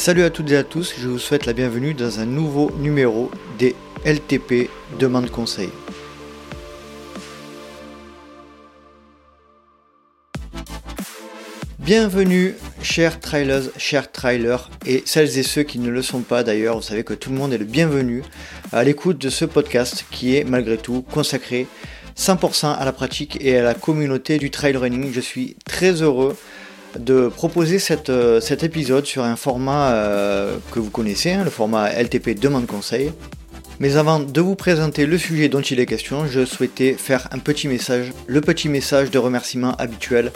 Salut à toutes et à tous, je vous souhaite la bienvenue dans un nouveau numéro des LTP Demande Conseil. Bienvenue chers trailers, chers trailers et celles et ceux qui ne le sont pas d'ailleurs, vous savez que tout le monde est le bienvenu à l'écoute de ce podcast qui est malgré tout consacré 100% à la pratique et à la communauté du trail running. Je suis très heureux de proposer euh, cet épisode sur un format euh, que vous connaissez, hein, le format LTP demande conseil. Mais avant de vous présenter le sujet dont il est question, je souhaitais faire un petit message, le petit message de remerciement habituel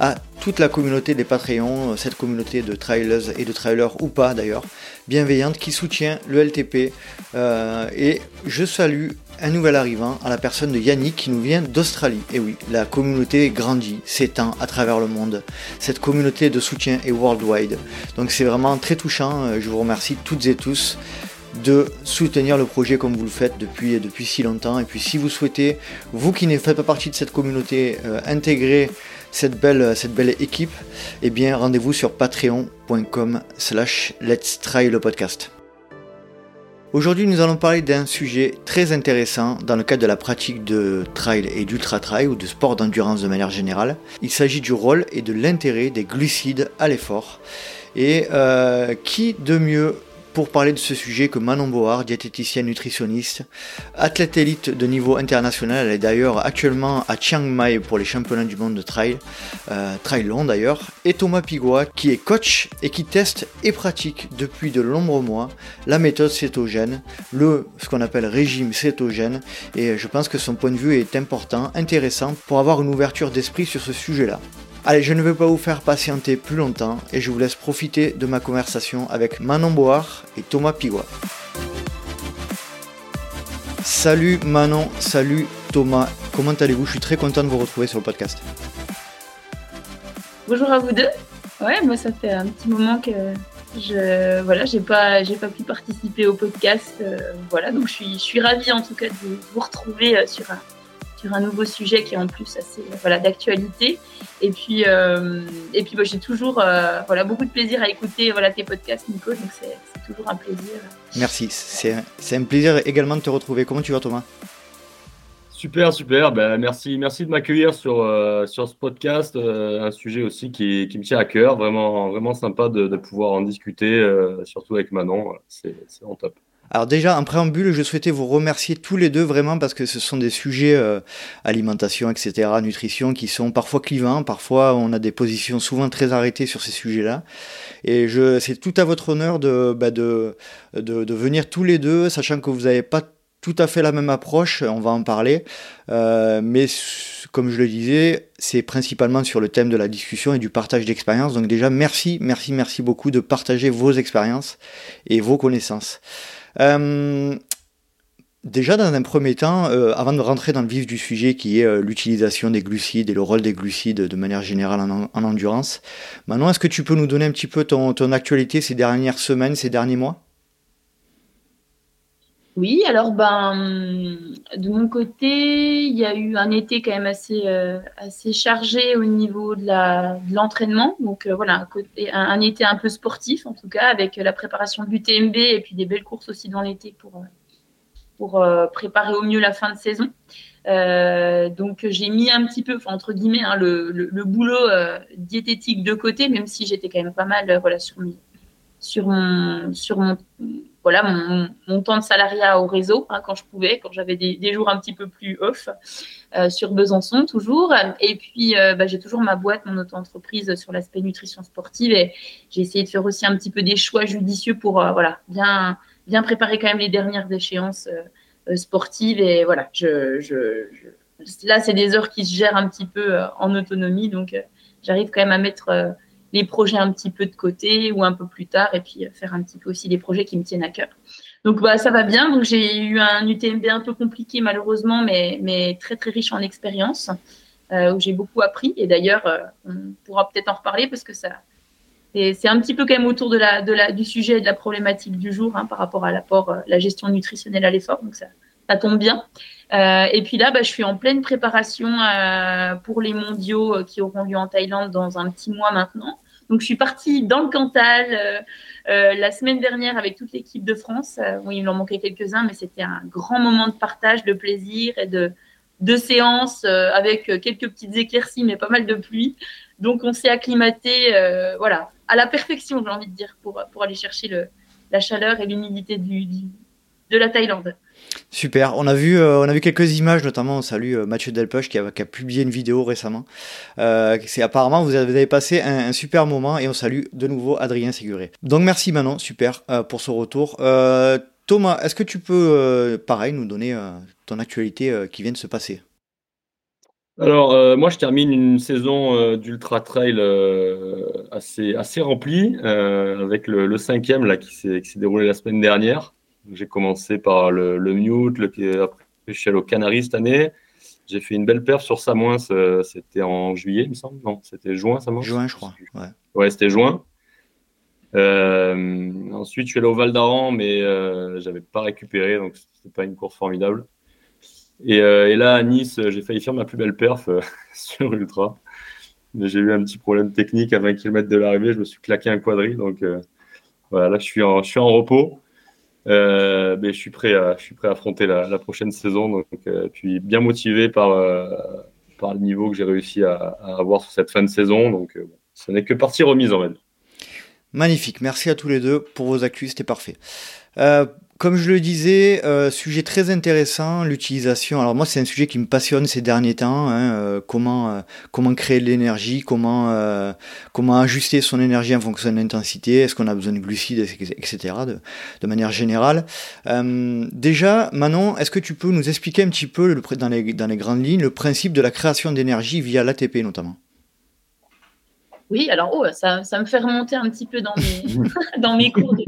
à toute la communauté des Patreons, cette communauté de trailers et de trailers ou pas d'ailleurs, bienveillante qui soutient le LTP. Euh, et je salue un nouvel arrivant à la personne de Yannick qui nous vient d'Australie. Et oui, la communauté grandit, s'étend à travers le monde. Cette communauté de soutien est worldwide. Donc c'est vraiment très touchant. Euh, je vous remercie toutes et tous de soutenir le projet comme vous le faites depuis, depuis si longtemps. Et puis si vous souhaitez, vous qui ne faites pas partie de cette communauté, euh, intégrer cette belle, belle équipe, eh bien rendez-vous sur patreon.com slash let's try le podcast. Aujourd'hui, nous allons parler d'un sujet très intéressant dans le cadre de la pratique de trail et d'ultra trail ou de sport d'endurance de manière générale. Il s'agit du rôle et de l'intérêt des glucides à l'effort. Et euh, qui de mieux pour parler de ce sujet que Manon Board, diététicienne nutritionniste, athlète élite de niveau international. Elle est d'ailleurs actuellement à Chiang Mai pour les championnats du monde de trail, euh, trail long d'ailleurs. Et Thomas Pigua, qui est coach et qui teste et pratique depuis de nombreux mois la méthode cétogène, le ce qu'on appelle régime cétogène. Et je pense que son point de vue est important, intéressant pour avoir une ouverture d'esprit sur ce sujet-là. Allez, je ne vais pas vous faire patienter plus longtemps et je vous laisse profiter de ma conversation avec Manon Board et Thomas Pigua. Salut Manon, salut Thomas, comment allez-vous? Je suis très content de vous retrouver sur le podcast. Bonjour à vous deux. Ouais, moi ça fait un petit moment que je voilà, j'ai pas pas pu participer au podcast. Euh, voilà, donc je suis je suis ravie en tout cas de vous retrouver euh, sur un sur un nouveau sujet qui est en plus assez voilà, d'actualité. Et puis, euh, et puis bah, j'ai toujours euh, voilà, beaucoup de plaisir à écouter voilà, tes podcasts, Nico, donc c'est toujours un plaisir. Merci, c'est un plaisir également de te retrouver. Comment tu vas, Thomas? Super, super. Ben, merci, merci de m'accueillir sur, euh, sur ce podcast. un sujet aussi qui, qui, me tient à cœur. Vraiment, vraiment sympa de, de pouvoir en discuter, surtout avec Manon. C'est vraiment top. Alors déjà, en préambule, je souhaitais vous remercier tous les deux vraiment parce que ce sont des sujets euh, alimentation, etc., nutrition, qui sont parfois clivants, parfois on a des positions souvent très arrêtées sur ces sujets-là. Et je, c'est tout à votre honneur de, bah, de, de, de, venir tous les deux, sachant que vous n'avez pas tout à fait la même approche, on va en parler, euh, mais comme je le disais, c'est principalement sur le thème de la discussion et du partage d'expériences. Donc déjà, merci, merci, merci beaucoup de partager vos expériences et vos connaissances. Euh, déjà, dans un premier temps, euh, avant de rentrer dans le vif du sujet qui est euh, l'utilisation des glucides et le rôle des glucides de manière générale en, endurance, maintenant, est-ce que tu peux nous donner un petit peu ton, ton actualité ces dernières semaines, ces derniers mois? Oui, alors ben de mon côté, il y a eu un été quand même assez euh, assez chargé au niveau de la de l'entraînement. Donc euh, voilà, un, été un peu sportif en tout cas, avec la préparation de l'UTMB et puis des belles courses aussi dans l'été pour pour euh, préparer au mieux la fin de saison. donc j'ai mis un petit peu, entre guillemets, hein, le, le, boulot diététique de côté, même si j'étais quand même pas mal sur, sur, mon, sur mon, voilà, mon, temps de salariat au réseau, hein, quand je pouvais, quand j'avais des, jours un petit peu plus off, euh, sur Besançon toujours. Et puis, euh, bah, j'ai toujours ma boîte, mon auto-entreprise sur l'aspect nutrition sportive. Et j'ai essayé de faire aussi un petit peu des choix judicieux pour euh, voilà, bien, bien préparer quand même les dernières échéances sportives. Et voilà, là, c'est des heures qui se gèrent un petit peu en autonomie. Donc, j'arrive quand même à mettre les projets un petit peu de côté ou un peu plus tard et puis faire un petit peu aussi des projets qui me tiennent à cœur. Donc bah ça va bien. Donc j'ai eu un UTMB un peu compliqué malheureusement, mais mais très très riche en expérience euh, où j'ai beaucoup appris. Et d'ailleurs euh, on pourra peut-être en reparler parce que ça c'est un petit peu quand même autour de la, du sujet et de la problématique du jour hein, par rapport à l'apport, euh, la gestion nutritionnelle à l'effort. Donc ça, ça tombe bien. Euh, et puis là, bah, je suis en pleine préparation euh, pour les mondiaux euh, qui auront lieu en Thaïlande dans un petit mois maintenant. Donc, je suis partie dans le Cantal la semaine dernière avec toute l'équipe de France. oui, il en manquait quelques-uns, mais c'était un grand moment de partage, de plaisir et de, de séances avec quelques petites éclaircies, mais pas mal de pluie. Donc, on s'est acclimaté, voilà, à la perfection, j'ai envie de dire, pour, pour aller chercher le, la chaleur et l'humidité du, de la Thaïlande. Super. On a vu, euh, on a vu quelques images, notamment on salue euh, Mathieu Delpech qui a, publié une vidéo récemment. Euh, c'est apparemment vous avez, passé un, super moment et on salue de nouveau Adrien Séguré. Donc merci Manon, super pour ce retour. Thomas, est-ce que tu peux, pareil, nous donner ton actualité qui vient de se passer? Alors, moi, je termine une saison d'ultra trail assez, remplie, avec le, le, cinquième qui s'est déroulé la semaine dernière. J'ai commencé par le, le Mute, le, après je suis allé au Canaries cette année. J'ai fait une belle perf sur Samoins, c'était en juillet, il me semble. Non, c'était juin, Samoins? Juin, je crois. Ouais, ouais c'était juin. Euh, ensuite, je suis allé au Val d'Aran, mais euh, j'avais pas récupéré, donc c'était pas une course formidable. Et, euh, et là, à Nice, j'ai failli faire ma plus belle perf euh, sur Ultra. Mais j'ai eu un petit problème technique à 20 km de l'arrivée. Je me suis claqué un quadri. Donc euh, voilà, là, je suis en, je suis en repos. Euh, mais je suis prêt à, affronter la, prochaine saison. Donc, euh, puis bien motivé par, euh, par le niveau que j'ai réussi à, avoir sur cette fin de saison. Donc, ce n'est que partie remise en fait. Magnifique. Merci à tous les deux pour vos actus. C'était parfait. Comme je le disais, euh, sujet très intéressant, l'utilisation. Alors moi, c'est un sujet qui me passionne ces derniers temps. Hein, euh, comment euh, comment créer de l'énergie, comment comment ajuster son énergie en fonction de l'intensité. Est-ce qu'on a besoin de glucides, etc. De, manière générale. déjà, Manon, est-ce que tu peux nous expliquer un petit peu dans les grandes lignes le principe de la création d'énergie via l'ATP notamment? Oui, alors oh, ça, me fait remonter un petit peu dans mes dans mes cours de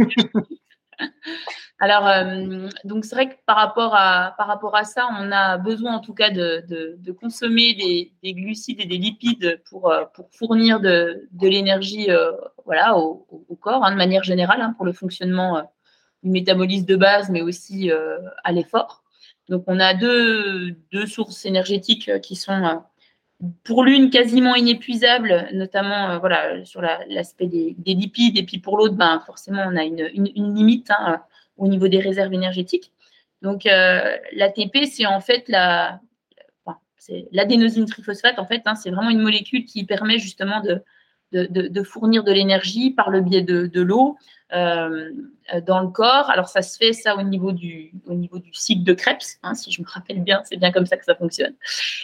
alors, euh, donc c'est vrai que par rapport, à, par rapport à ça, on a besoin en tout cas de, de, consommer des, des, glucides et des lipides pour, euh, pour fournir de, de l'énergie euh, voilà, au, corps, hein, de manière générale, hein, pour le fonctionnement du métabolisme de base, mais aussi à l'effort. Donc, on a deux, deux sources énergétiques qui sont pour l'une quasiment inépuisables, notamment voilà, sur l'aspect des, des, lipides, et puis pour l'autre, ben, forcément, on a une, une, une limite. Hein, au niveau des réserves énergétiques. Donc, euh, l'ATP, c'est en fait la, c'est l'adénosine triphosphate. En fait, hein, c'est vraiment une molécule qui permet justement de, fournir de l'énergie par le biais de, l'eau euh, dans le corps. Alors, ça se fait ça au niveau du, au niveau du cycle de Krebs, hein, si je me rappelle bien, c'est bien comme ça que ça fonctionne.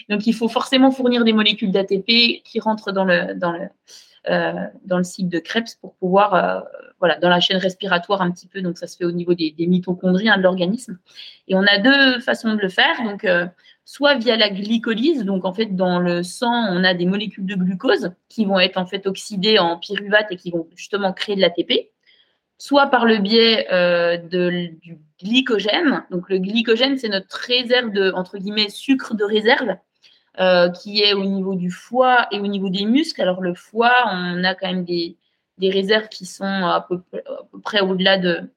Donc, il faut forcément fournir des molécules d'ATP qui rentrent dans le, dans le, dans le cycle de Krebs pour pouvoir, euh, voilà, dans la chaîne respiratoire un petit peu. Donc, ça se fait au niveau des, mitochondries hein, de l'organisme. Et on a deux façons de le faire. Donc, euh, soit via la glycolyse. Donc, en fait, dans le sang, on a des molécules de glucose qui vont être en fait oxydées en pyruvate et qui vont justement créer de l'ATP. Soit par le biais du glycogène. Donc, le glycogène, c'est notre réserve de, entre guillemets, sucre de réserve euh, qui est au niveau du foie et au niveau des muscles. Alors le foie, on a quand même des, réserves qui sont à peu, près au-delà de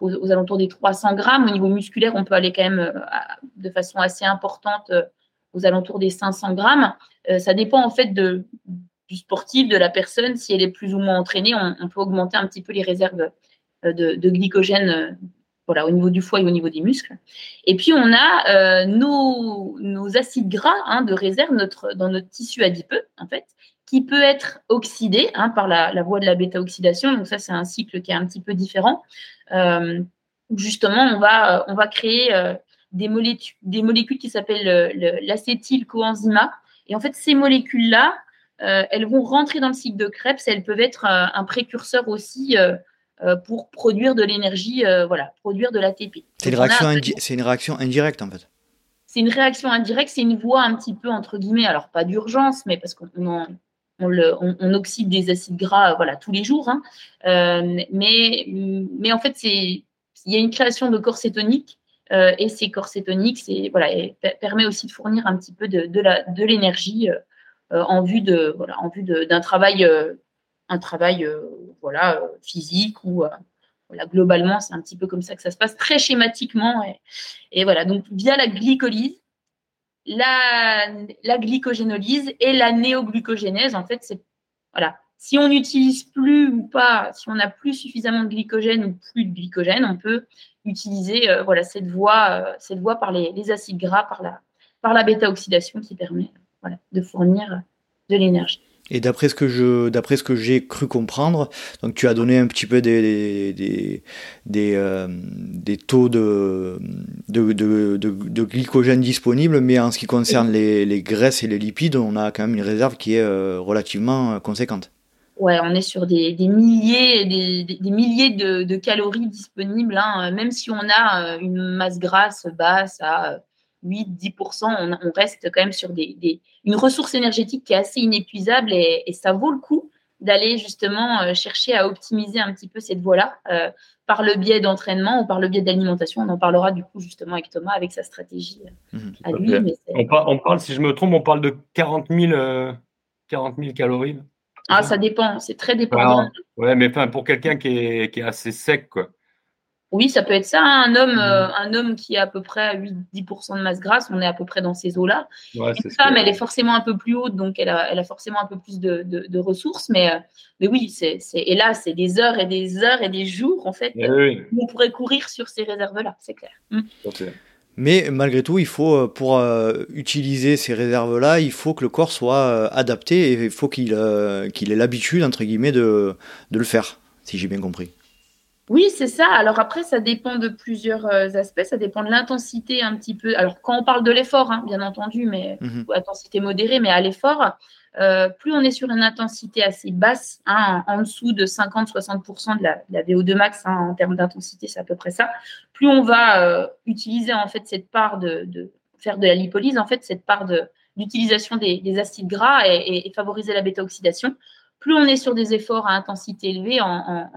aux, alentours des 300 grammes. Au niveau musculaire, on peut aller quand même euh, de façon assez importante euh, aux alentours des 500 grammes. ça dépend en fait du sportif, de la personne. Si elle est plus ou moins entraînée, on, peut augmenter un petit peu les réserves de glycogène voilà, au niveau du foie et au niveau des muscles. Et puis, on a euh, nos, acides gras hein, de réserve notre, dans notre tissu adipeux, en fait, qui peut être oxydé hein, par la, voie de la bêta-oxydation. Donc, ça, c'est un cycle qui est un petit peu différent. Euh, justement, on va, on va créer euh, des, molécules, des molécules qui s'appellent l'acétylcoenzyma. Et en fait, ces molécules-là, euh, elles vont rentrer dans le cycle de Krebs. Elles peuvent être un précurseur aussi euh, pour produire de l'énergie, euh, voilà, produire de l'ATP. C'est une, réaction c'est une réaction indirecte en fait. C'est une réaction indirecte, c'est une voie un petit peu entre guillemets, alors pas d'urgence, mais parce qu'on on, oxyde des acides gras voilà, tous les jours. Hein. Euh, mais, mais en fait, il y a une création de corps cétoniques et ces corps cétoniques voilà, permet aussi de fournir un petit peu de, de, l'énergie de, voilà, en vue d'un travail un travail euh, voilà, physique ou euh, voilà, globalement, c'est un petit peu comme ça que ça se passe, très schématiquement. Et, voilà, donc via la glycolyse, la, glycogénolyse et la néoglucogénèse, en fait, c'est voilà, si on n'utilise plus ou pas, si on n'a plus suffisamment de glycogène ou plus de glycogène, on peut utiliser euh, cette voie, euh, cette voie par les, acides gras, par la, par la bêta-oxydation qui permet de fournir de l'énergie. Et d'après ce que je, d'après ce que j'ai cru comprendre, donc tu as donné un petit peu des des, des, euh, taux de de, de, glycogène disponibles, mais en ce qui concerne les, les, graisses et les lipides, on a quand même une réserve qui est relativement conséquente ouais, on est sur des, milliers, des, milliers de, calories disponibles. Hein. Même si on a euh, une masse grasse basse à 8-10%, on, reste quand même sur des, une ressource énergétique qui est assez inépuisable et, ça vaut le coup d'aller justement euh, chercher à optimiser un petit peu cette voie-là euh, par le biais d'entraînement ou par le biais d'alimentation. On en parlera du coup justement avec Thomas, avec sa stratégie mmh, à lui. on, on, parle, si je me trompe, on parle de 40 000, 40 000 calories. Ah, ça dépend, c'est très dépendant. ouais, mais pour quelqu'un qui est, qui est, assez sec, quoi. Oui, ça peut être ça. Hein. Un homme, mmh. euh, un homme qui a à peu près 8-10% de masse grasse, on est à peu près dans ces eaux-là. Ouais, Une femme, elle est forcément un peu plus haute, donc elle a, elle a forcément un peu plus de, de, ressources. Mais, euh, mais oui, c'est, et là, c'est des heures et des heures et des jours, en fait, eh où on pourrait courir sur ces réserves-là, c'est clair. Mmh. Mais malgré tout, il faut, euh, pour euh, utiliser ces réserves-là, il faut que le corps soit euh, adapté et il faut qu'il qu'il ait l'habitude, entre guillemets, de, de le faire, si j'ai bien compris. Oui, c'est ça. Alors après, ça dépend de plusieurs aspects. Ça dépend de l'intensité un petit peu. Alors quand on parle de l'effort, hein, bien entendu, mais mmh intensité modérée, mais à l'effort, euh, plus on est sur une intensité assez basse, hein, en, dessous de 50-60% de, la, VO2 max hein, en termes d'intensité, c'est à peu près ça. Plus on va euh, utiliser en fait cette part de, faire de la lipolyse, en fait cette part d'utilisation des, acides gras et, favoriser la bêta-oxydation. Plus on est sur des efforts à intensité élevée en,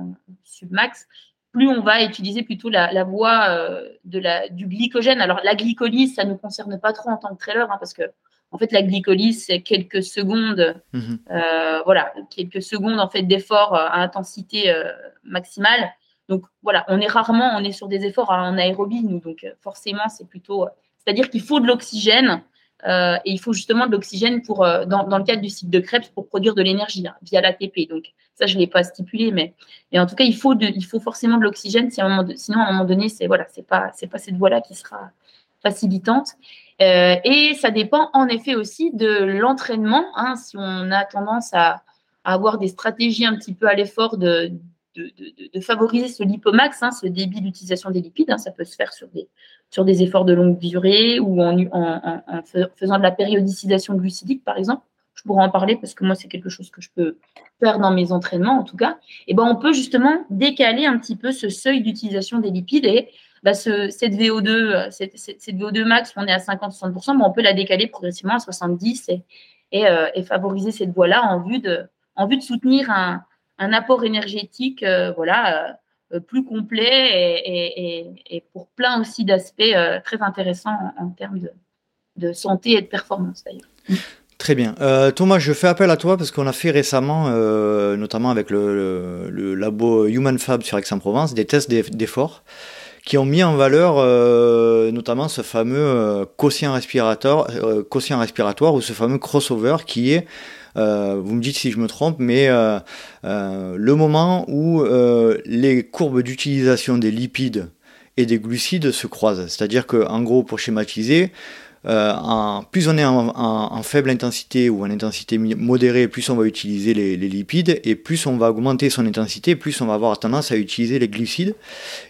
submax, plus on va utiliser plutôt la, voie euh, de la, du glycogène. Alors la glycolyse, ça ne nous concerne pas trop en tant que trailer, hein, parce que en fait, la glycolyse, c'est quelques secondes, mhm. euh, voilà, quelques secondes en fait d'effort euh, à intensité euh, maximale. Donc voilà, on est rarement, on est sur des efforts en aérobie, nous. Donc forcément, c'est plutôt, c'est-à-dire qu'il faut de l'oxygène et il faut justement de l'oxygène pour, dans, le cadre du cycle de Krebs, pour produire de l'énergie hein, via l'ATP. Donc ça, je l'ai pas stipulé, mais, mais en tout cas, il faut, de, il faut forcément de l'oxygène. sinon à un moment donné, c'est voilà, pas, pas cette voie-là qui sera facilitante. Euh, et ça dépend en effet aussi de l'entraînement. Hein, si on a tendance à, avoir des stratégies un petit peu à l'effort de, de, favoriser ce lipomax, hein, ce débit d'utilisation des lipides, hein, ça peut se faire sur des, efforts de longue durée ou en, faisant de la périodicisation glucidique, par exemple. Je pourrais en parler parce que moi, c'est quelque chose que je peux faire dans mes entraînements, en tout cas. Et ben, on peut justement décaler un petit peu ce seuil d'utilisation des lipides et bah, cette VO2, euh, cette, VO2 max, on est à 50-60%, mais on peut la décaler progressivement à 70 et, euh, et, favoriser cette voie-là en vue de soutenir un, un apport énergétique, euh, voilà, plus complet et, pour plein aussi d'aspects très intéressants en, termes de, santé et de performance d'ailleurs. Très bien. Thomas, je fais appel à toi parce qu'on a fait récemment, notamment avec le, le, labo Human Fab sur Aix-en-Provence, des tests d'effort qui ont mis en valeur euh, notamment ce fameux euh, quotient euh, quotient respiratoire ou ce fameux crossover qui est, vous me dites si je me trompe, mais le moment où les courbes d'utilisation des lipides et des glucides se croisent. C'est-à-dire que, en gros, pour schématiser, euh, en, plus on est en, faible intensité ou en intensité modérée, plus on va utiliser les, lipides, et plus on va augmenter son intensité, plus on va avoir tendance à utiliser les glucides.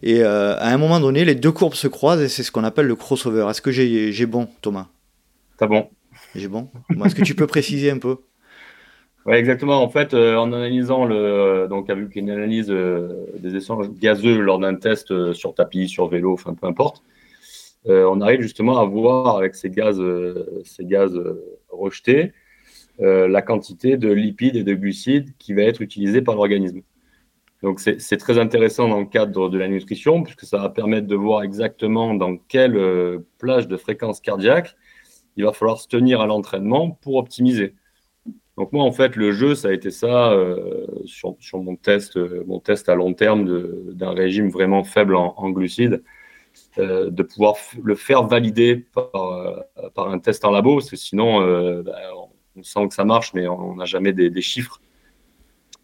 Et euh, à un moment donné, les deux courbes se croisent, et c'est ce qu'on appelle le crossover. Est-ce que j'ai bon, Thomas? T'as bon. J'ai bon. Est-ce que tu peux préciser un peu? Oui, exactement. En fait, euh, en analysant le, donc avec une analyse des échanges gazeux lors d'un test sur tapis, sur vélo, enfin peu importe, euh, on arrive justement à voir avec ces gaz, euh, ces gaz euh, rejetés la quantité de lipides et de glucides qui va être utilisée par l'organisme. Donc c'est très intéressant dans le cadre de la nutrition puisque ça va permettre de voir exactement dans quelle plage de fréquence cardiaque il va falloir se tenir à l'entraînement pour optimiser. Donc moi en fait le jeu ça a été ça sur, mon test mon test à long terme d'un régime vraiment faible en glucides euh, de pouvoir le faire valider par, euh, un test en labo, parce que sinon, euh, bah, on sent que ça marche, mais on n'a jamais des, chiffres.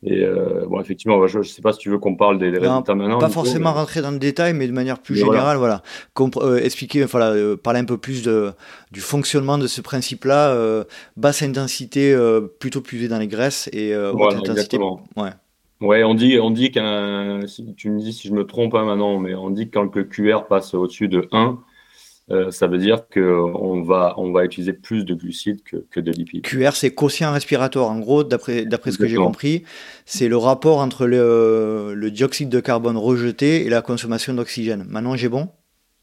Et euh, bon, effectivement, je ne sais pas si tu veux qu'on parle des, résultats maintenant. Pas forcément rentrer dans le détail, mais de manière plus générale, voilà. Euh, expliquer, voilà, euh, parler un peu plus de, du fonctionnement de ce principe-là. basse intensité, plutôt puisée dans les graisses et haute intensité. Ouais. Ouais, on dit, on dit qu'un, si tu me dis si je me trompe hein, maintenant, mais on dit que quand le QR passe au-dessus de 1, euh, ça veut dire qu'on va, on va utiliser plus de glucides que, que de lipides. QR, c'est quotient respiratoire. En gros, d'après, d'après ce que j'ai compris, c'est le rapport entre le, le, dioxyde de carbone rejeté et la consommation d'oxygène. Maintenant, j'ai bon?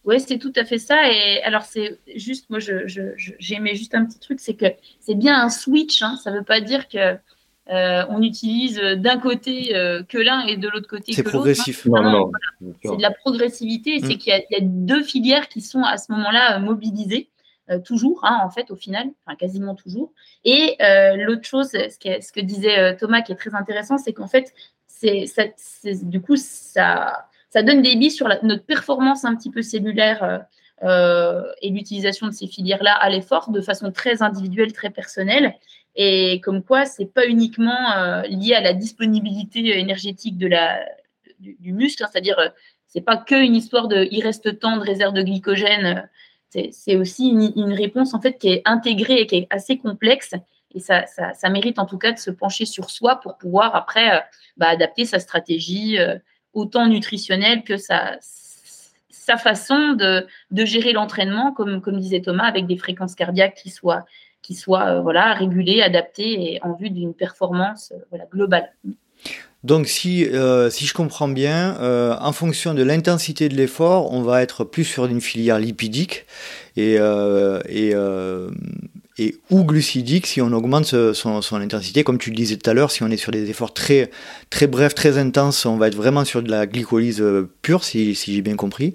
Oui, c'est tout à fait ça. Et alors, c'est juste, moi, je, je, j'aimais juste un petit truc, c'est que c'est bien un switch. Hein. Ça ne veut pas dire que euh, on utilise d'un côté euh, que l'un et de l'autre côté que l'autre. C'est progressif. C'est de la progressivité. C'est mm. qu'il y, a deux filières qui sont à ce moment-là mobilisées. Euh, toujours, hein, en fait, au final, enfin quasiment toujours. Et l'autre chose, ce que, ce que, disait Thomas, qui est très intéressant, c'est qu'en fait, c'est, du coup, ça, ça donne des billes sur notre performance un petit peu cellulaire et l'utilisation de ces filières-là à l'effort de façon très individuelle, très personnelle et comme quoi c'est pas uniquement euh, lié à la disponibilité énergétique de la, du, muscle, hein, c'est-à-dire euh, c'est pas que une histoire de il reste tant de réserve de glycogène, c'est aussi une, réponse en fait qui est intégrée et qui est assez complexe. Et ça, ça, ça, mérite en tout cas de se pencher sur soi pour pouvoir après euh, bah, adapter sa stratégie autant nutritionnelle que sa, sa façon de, de gérer l'entraînement, comme, comme disait Thomas, avec des fréquences cardiaques qui soient qui soit euh, voilà, régulé, adapté et en vue d'une performance euh, voilà, globale. Donc si, euh, si je comprends bien, en fonction de l'intensité de l'effort, on va être plus sur une filière lipidique et, et, ou glucidique si on augmente son, intensité. Comme tu le disais tout à l'heure, si on est sur des efforts très, très brefs, très intenses, on va être vraiment sur de la glycolyse pure, si j'ai bien compris.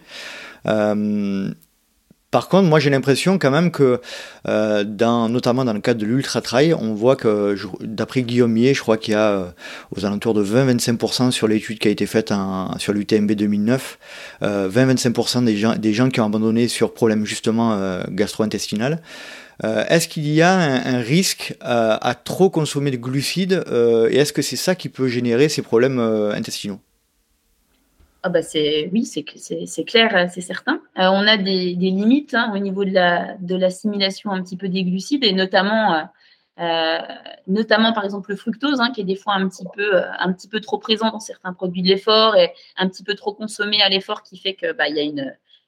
Par contre, moi j'ai l'impression quand même que, euh, notamment dans le cadre de l'ultra trail, on voit que, d'après Guillaume Mier, je crois qu'il y a euh, aux alentours de 20-25% sur l'étude qui a été faite en, sur l'UTMB 2009, euh, 20-25% des gens, des gens qui ont abandonné sur problème justement euh, gastro-intestinal. Est-ce qu'il y a un, risque à trop consommer de glucides et est-ce que c'est ça qui peut générer ces problèmes intestinaux? Ah bah c'est oui, c'est clair, euh, c'est certain. Euh, on a des, limites hein, au niveau de la de l'assimilation un petit peu des glucides et notamment euh, euh par exemple le fructose hein, qui est des fois un petit peu trop présent dans certains produits de l'effort et un petit peu trop consommé à l'effort qui fait que bah y a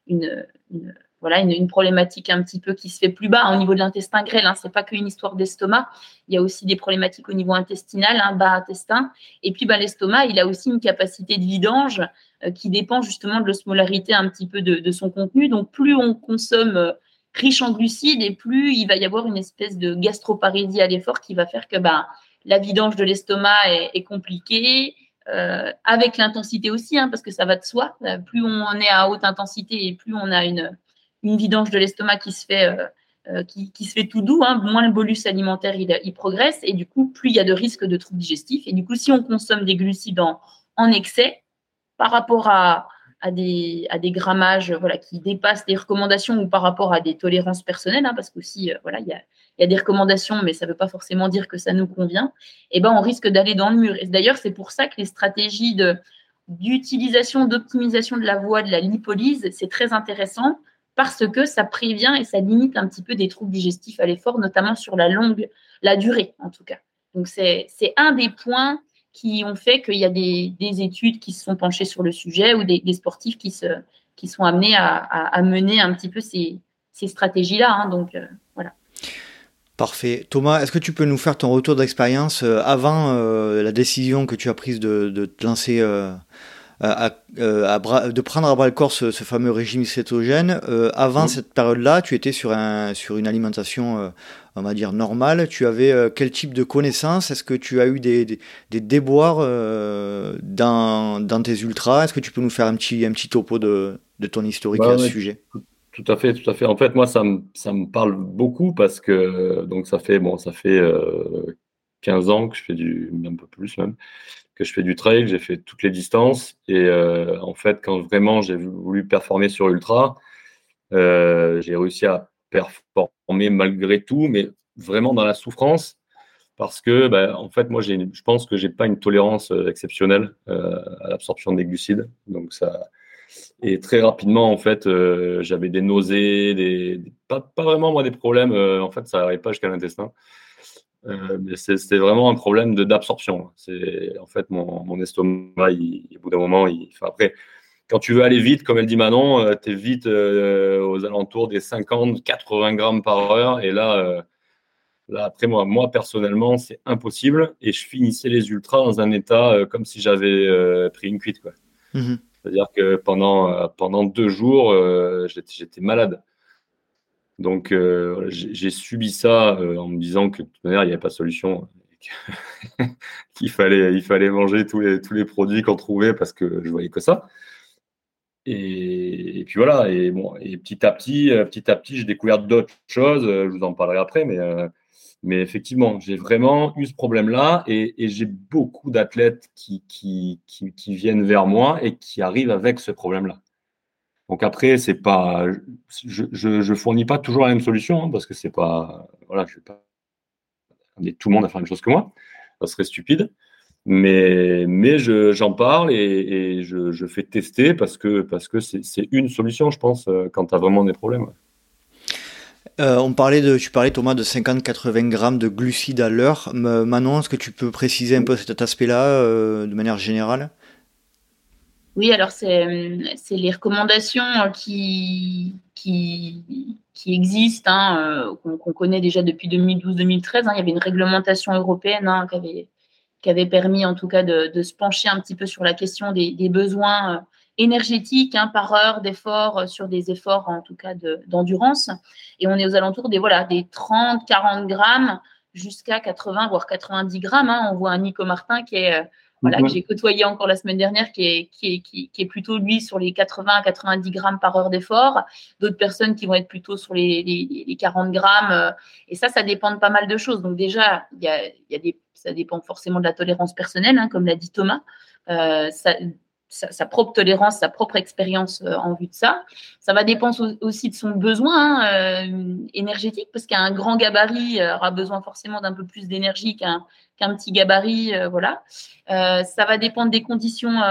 une voilà une, problématique un petit peu qui se fait plus bas au niveau de l'intestin grêle. Hein, c'est pas qu'une histoire d'estomac. Il y a aussi des problématiques au niveau intestinal, hein, bas intestin. Et puis bah, l'estomac, il a aussi une capacité de vidange euh, qui dépend justement de l'osmolarité un petit peu de, son contenu. Donc plus on consomme euh, riche en glucides et plus il va y avoir une espèce de gastroparésie à l'effort qui va faire que bah, la vidange de l'estomac est, compliquée. Euh, avec l'intensité aussi, hein, parce que ça va de soi. Plus on est à haute intensité et plus on a une, une vidange de l'estomac qui se fait euh, euh, qui, se fait tout doux, hein, moins le bolus alimentaire il, il, progresse et du coup plus il y a de risques de troubles digestifs. Et du coup si on consomme des glucides en, excès par rapport à, des, à des grammages voilà qui dépassent les recommandations ou par rapport à des tolérances personnelles hein, parce qu'aussi euh, voilà il y a, y a, des recommandations mais ça ne veut pas forcément dire que ça nous convient et ben on risque d'aller dans le mur. Et d'ailleurs c'est pour ça que les stratégies d'utilisation d'optimisation de la voie de la lipolyse c'est très intéressant parce que ça prévient et ça limite un petit peu des troubles digestifs à l'effort, notamment sur la longue, la durée en tout cas. Donc c'est un des points qui ont fait qu'il y a des, des, études qui se sont penchées sur le sujet ou des, sportifs qui, se, qui sont amenés à, à, mener un petit peu ces, ces stratégies-là. Hein, donc euh, voilà. Parfait. Thomas, est-ce que tu peux nous faire ton retour d'expérience euh, avant euh, la décision que tu as prise de, de te lancer à, de prendre à bras le corps ce, fameux régime cétogène. Euh, avant cette période-là, tu étais sur, un, sur une alimentation, euh, on va dire, normale. Tu avais euh, quel type de connaissances? Est-ce que tu as eu des, des, des déboires dans, dans, tes ultras? Est-ce que tu peux nous faire un petit, un petit topo de, de ton historique bah à ce sujet? tout à fait, tout à fait. En fait, moi, ça me, ça me parle beaucoup parce que donc ça fait bon, ça fait 15 ans que je fais du, un peu plus même, que je fais du trail, j'ai fait toutes les distances. Et euh, en fait, quand vraiment j'ai voulu performer sur ultra, euh, j'ai réussi à performer malgré tout, mais vraiment dans la souffrance. parce que, bah, en fait, moi, je pense que j'ai pas une tolérance exceptionnelle à l'absorption des glucides. Donc, ça. Et très rapidement, en fait, j'avais des nausées, des, pas, pas, vraiment moi des problèmes. en fait, ça n'arrivait pas jusqu'à l'intestin. Euh, mais c'était vraiment un problème d'absorption. C'est en fait mon, mon estomac, il, au bout d'un moment, il, après, quand tu veux aller vite, comme elle dit Manon, euh, tu es vite euh, aux alentours des 50-80 grammes par heure. Et là, là après moi, moi personnellement, c'est impossible. Et je finissais les ultras dans un état comme si j'avais pris une cuite. Mmh C'est-à-dire que pendant, pendant deux jours, j'étais malade. Donc, euh, j'ai subi ça euh, en me disant que de toute manière, il n'y avait pas de solution. qu'il fallait, il fallait manger tous les, produits qu'on trouvait parce que je voyais que ça. Et, puis voilà, et, bon, et petit à petit, euh, petit à petit, j'ai découvert d'autres choses, je vous en parlerai après, mais, effectivement, j'ai vraiment eu ce problème-là et, j'ai beaucoup d'athlètes qui, viennent vers moi et qui arrivent avec ce problème-là. Donc après, c'est pas, je, je, fournis pas toujours la même solution hein, parce que c'est pas, voilà, je vais pas tout le monde à faire la même chose que moi, ça serait stupide. Mais, mais j'en parle et, je, fais tester parce que parce que c'est une solution, je pense, euh, quand tu as vraiment des problèmes. Euh, on parlait de, tu parlais Thomas de 50-80 grammes de glucides à l'heure. Manon, est-ce que tu peux préciser un peu cet aspect-là euh, de manière générale? Oui, alors c'est les recommandations qui, qui, qui existent, hein, euh, qu'on connaît déjà depuis 2012-2013. Hein. Il y avait une réglementation européenne hein, qui, avait, qui avait permis en tout cas de, se pencher un petit peu sur la question des, besoins euh, énergétiques par heure d'effort euh, sur des efforts en tout cas d'endurance. Et on est aux alentours des, voilà, des 30-40 grammes jusqu'à 80 voire 90 grammes. On voit un Nico Martin qui est voilà, que j'ai côtoyé encore la semaine dernière, qui est, qui est, qui, est plutôt lui sur les 80 à 90 grammes par heure d'effort. D'autres personnes qui vont être plutôt sur les, les, les, 40 grammes. Euh, et ça, ça dépend de pas mal de choses. Donc déjà, il y a, y a des, ça dépend forcément de la tolérance personnelle, hein, comme l'a dit Thomas. Euh, ça, sa, propre tolérance, sa propre expérience euh, en vue de ça. Ça va dépendre aussi de son besoin hein, euh, énergétique, parce qu'un grand gabarit euh, aura besoin forcément d'un peu plus d'énergie qu'un qu'un petit gabarit. voilà. ça va dépendre des conditions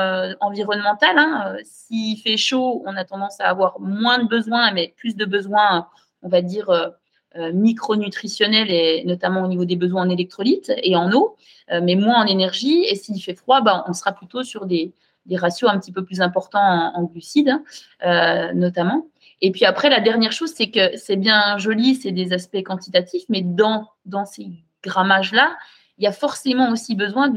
environnementales. Hein. S'il fait chaud, on a tendance à avoir moins de besoins, mais plus de besoins, on va dire, micronutritionnels, et notamment au niveau des besoins en électrolytes et en eau, mais moins en énergie. Et s'il fait froid, ben, on sera plutôt sur des des ratios un petit peu plus importants en, glucides, euh, notamment. Et puis après, la dernière chose, c'est que c'est bien joli, c'est des aspects quantitatifs, mais dans, dans ces grammages-là, il y a forcément aussi besoin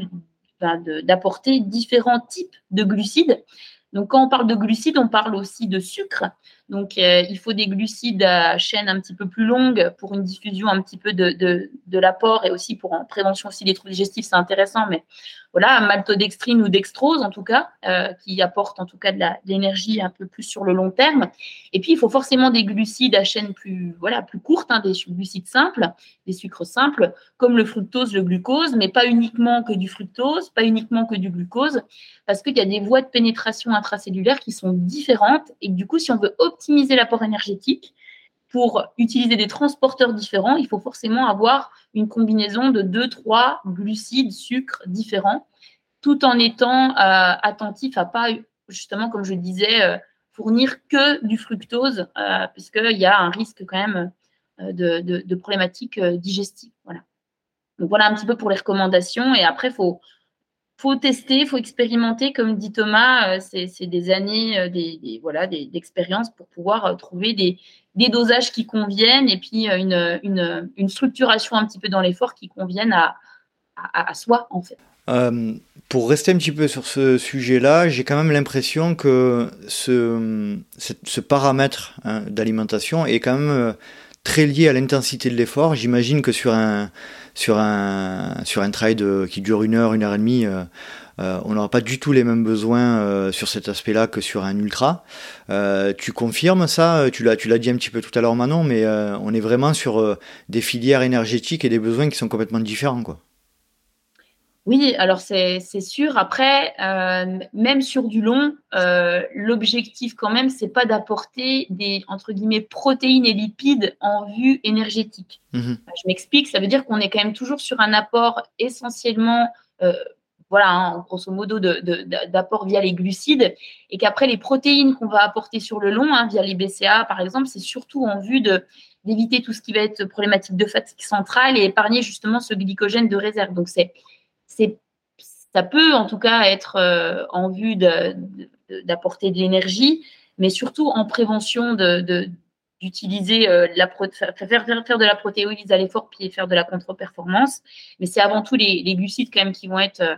d'apporter différents types de glucides. Donc, quand on parle de glucides, on parle aussi de sucre. Donc, euh, il faut des glucides à chaîne un petit peu plus longue pour une diffusion un petit peu de, de, l'apport et aussi pour en prévention aussi des troubles digestifs, c'est intéressant. Mais voilà, maltodextrine ou dextrose en tout cas, euh, qui apporte en tout cas de l'énergie un peu plus sur le long terme. Et puis il faut forcément des glucides à chaîne plus voilà plus courte, hein, des glucides simples, des sucres simples, comme le fructose, le glucose, mais pas uniquement que du fructose, pas uniquement que du glucose, parce qu'il y a des voies de pénétration intracellulaire qui sont différentes et du coup si on veut optimiser l'apport énergétique, pour utiliser des transporteurs différents, il faut forcément avoir une combinaison de deux, trois glucides, sucres différents, tout en étant euh, attentif à pas, justement, comme je disais, euh, fournir que du fructose, euh, y a un risque quand même de, de, problématiques digestives. Voilà. Donc voilà un petit peu pour les recommandations. Et après, il faut, faut tester, il faut expérimenter. Comme dit Thomas, c'est des années des, voilà, d'expérience pour pouvoir trouver des, dosages qui conviennent et puis euh, une, une, structuration un petit peu dans l'effort qui convienne à, à, soi, en fait. Euh, pour rester un petit peu sur ce sujet-là, j'ai quand même l'impression que ce, ce paramètre hein, d'alimentation est quand même euh, très lié à l'intensité de l'effort. J'imagine que sur un, sur un, sur un qui dure une heure, une heure et demie, euh, on n'aura pas du tout les mêmes besoins euh, sur cet aspect-là que sur un ultra. Euh, tu confirmes ça Tu l'as, tu l'as dit un petit peu tout à l'heure, Manon, mais on est vraiment sur des filières énergétiques et des besoins qui sont complètement différents, quoi. Oui, alors c'est sûr. Après, euh, même sur du long, euh, l'objectif quand même, c'est pas d'apporter des entre guillemets protéines et lipides en vue énergétique. Mhm. Je m'explique, ça veut dire qu'on est quand même toujours sur un apport essentiellement, euh, voilà, hein, grosso modo, d'apport via les glucides, et qu'après les protéines qu'on va apporter sur le long, hein, via les BCA par exemple, c'est surtout en vue de d'éviter tout ce qui va être problématique de fatigue centrale et épargner justement ce glycogène de réserve. Donc c'est ça peut en tout cas être euh, en vue d'apporter de, l'énergie, mais surtout en prévention d'utiliser euh, la faire, faire, de la protéolyse à l'effort puis faire de la contre-performance. Mais c'est avant tout les, glucides quand même qui vont être euh,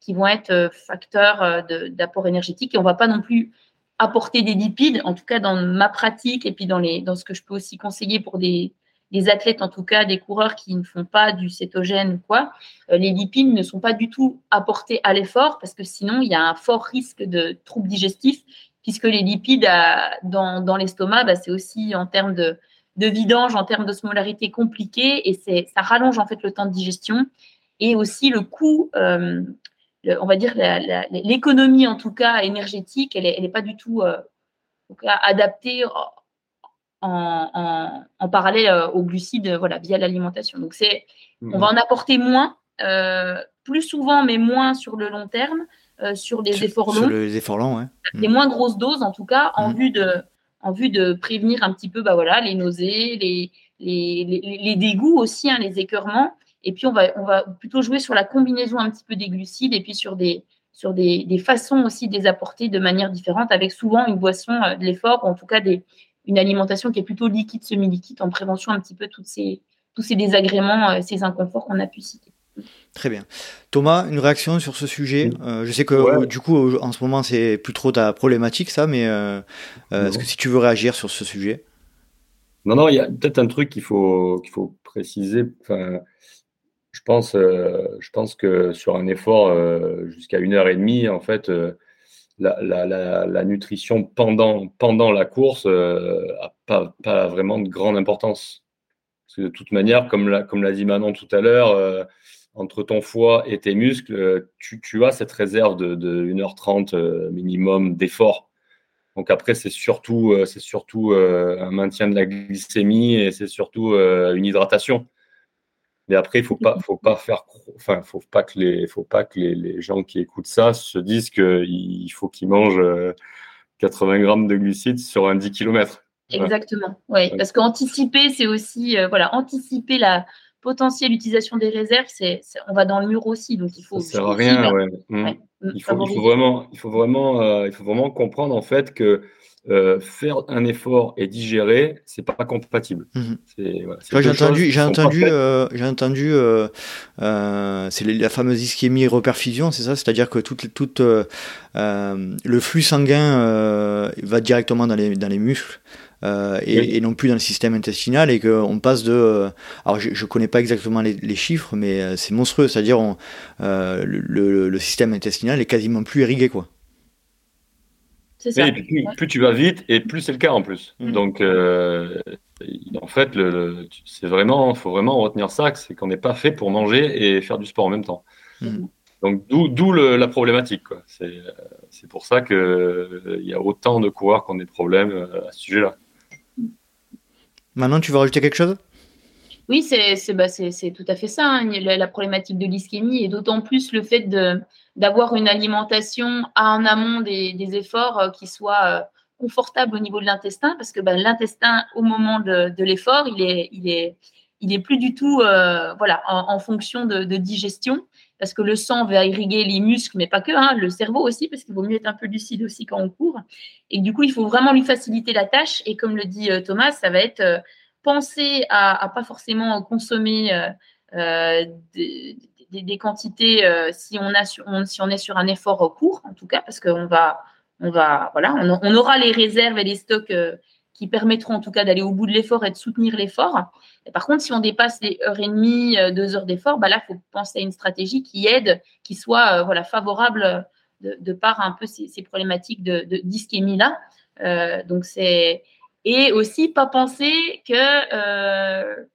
qui vont être facteurs d'apport énergétique et on va pas non plus apporter des lipides, en tout cas dans ma pratique et puis dans les dans ce que je peux aussi conseiller pour des des athlètes, en tout cas des coureurs qui ne font pas du cétogène ou quoi, euh, les lipides ne sont pas du tout apportés à l'effort parce que sinon, il y a un fort risque de troubles digestifs puisque les lipides dans, l'estomac, bah, c'est aussi en termes de, vidange, en termes d'osmolarité compliqué et ça rallonge en fait le temps de digestion et aussi le coût, euh, on va dire l'économie en tout cas énergétique, elle n'est pas du tout euh, adaptée en, parallèle euh, aux glucides voilà, via l'alimentation. Donc, c'est, on va en apporter moins, euh, plus souvent, mais moins sur le long terme, euh, sur les efforts longs. Sur les efforts longs, ouais. Les mhm. moins grosses doses, en tout cas, en, mhm. vue, de, en vue de prévenir un petit peu bah, voilà, les nausées, les, les, les, dégoûts aussi, hein, les écœurements. Et puis, on va, on va plutôt jouer sur la combinaison un petit peu des glucides et puis sur des, sur des, des, façons aussi de les apporter de manière différente, avec souvent une boisson de l'effort, ou en tout cas des, une alimentation qui est plutôt liquide, semi-liquide, en prévention un petit peu toutes ces, tous ces désagréments, euh, ces inconforts qu'on a pu citer. Très bien. Thomas, une réaction sur ce sujet? Euh, Je sais que du coup, en ce moment, c'est plus trop ta problématique, ça, mais euh, est-ce que si tu veux réagir sur ce sujet? Non, non, il y a peut-être un truc qu'il faut, qu'il faut préciser. Enfin, je, pense, je pense que sur un effort jusqu'à une heure et demie, en fait, la, nutrition pendant, la course n'a euh, pas, vraiment de grande importance. Parce de toute manière, comme l'a, dit Manon tout à l'heure, euh, entre ton foie et tes muscles, euh, tu, tu as cette réserve de, de 1h30 minimum d'effort. Donc après, c'est surtout, c'est surtout un maintien de la glycémie et c'est surtout une hydratation. Mais après, il faut pas, faut pas faire, enfin, faut pas que les, faut pas que les, les gens qui écoutent ça se disent qu'il faut qu'ils mangent 80 euh, grammes de glucides sur un 10 km. Exactement, oui. Parce qu'anticiper, c'est aussi, euh, voilà, anticiper la potentielle utilisation des réserves, c'est, on va dans le mur aussi, donc il faut. Ça sert à rien, ouais. Mmh. Il, faut, il faut vraiment, il faut vraiment, euh, il faut vraiment comprendre en fait que euh, faire un effort et digérer, c'est pas compatible. Mhm. j'ai entendu, j'ai entendu, euh, j'ai entendu, euh, c'est la fameuse ischémie reperfusion, c'est ça, c'est-à-dire que tout, toute le flux sanguin va directement dans les, dans les muscles. Et, non plus dans le système intestinal et qu'on passe de alors je, ne connais pas exactement les, chiffres mais c'est monstrueux c'est à dire le, le, le, système intestinal est quasiment plus irrigué quoi plus, tu vas vite et plus c'est le cas en plus. Mm. Donc, euh, en fait, le, c'est vraiment, faut vraiment retenir ça, c'est qu'on n'est pas fait pour manger et faire du sport en même temps. Mm. Donc, d'où la problématique. C'est pour ça qu'il il y a autant de coureurs qui ont des problèmes euh, à ce sujet-là. Maintenant, tu veux rajouter quelque chose? Oui, c'est bah, tout à fait ça, hein, la, problématique de l'ischémie et d'autant plus le fait d'avoir une alimentation en amont des, efforts euh, qui soit euh, confortable au niveau de l'intestin, parce que ben, l'intestin, au moment de, l'effort, il est, plus du tout euh, en, fonction de, digestion, parce que le sang va irriguer les muscles, mais pas que, hein, le cerveau aussi, parce qu'il vaut mieux être un peu lucide aussi quand on court. Et du coup, il faut vraiment lui faciliter la tâche. Et comme le dit Thomas, ça va être penser à, à pas forcément consommer des, des, quantités euh, si, on est sur un effort court, en tout cas, parce qu'on va, on va, voilà, on, aura les réserves et les stocks euh, qui permettront en tout cas d'aller au bout de l'effort et de soutenir l'effort. Par contre, si on dépasse les heures et demie, euh, deux heures d'effort, bah là, il faut penser à une stratégie qui aide, qui soit voilà, favorable de, par un peu ces, problématiques de, d'ischémie là. donc c'est et aussi pas penser que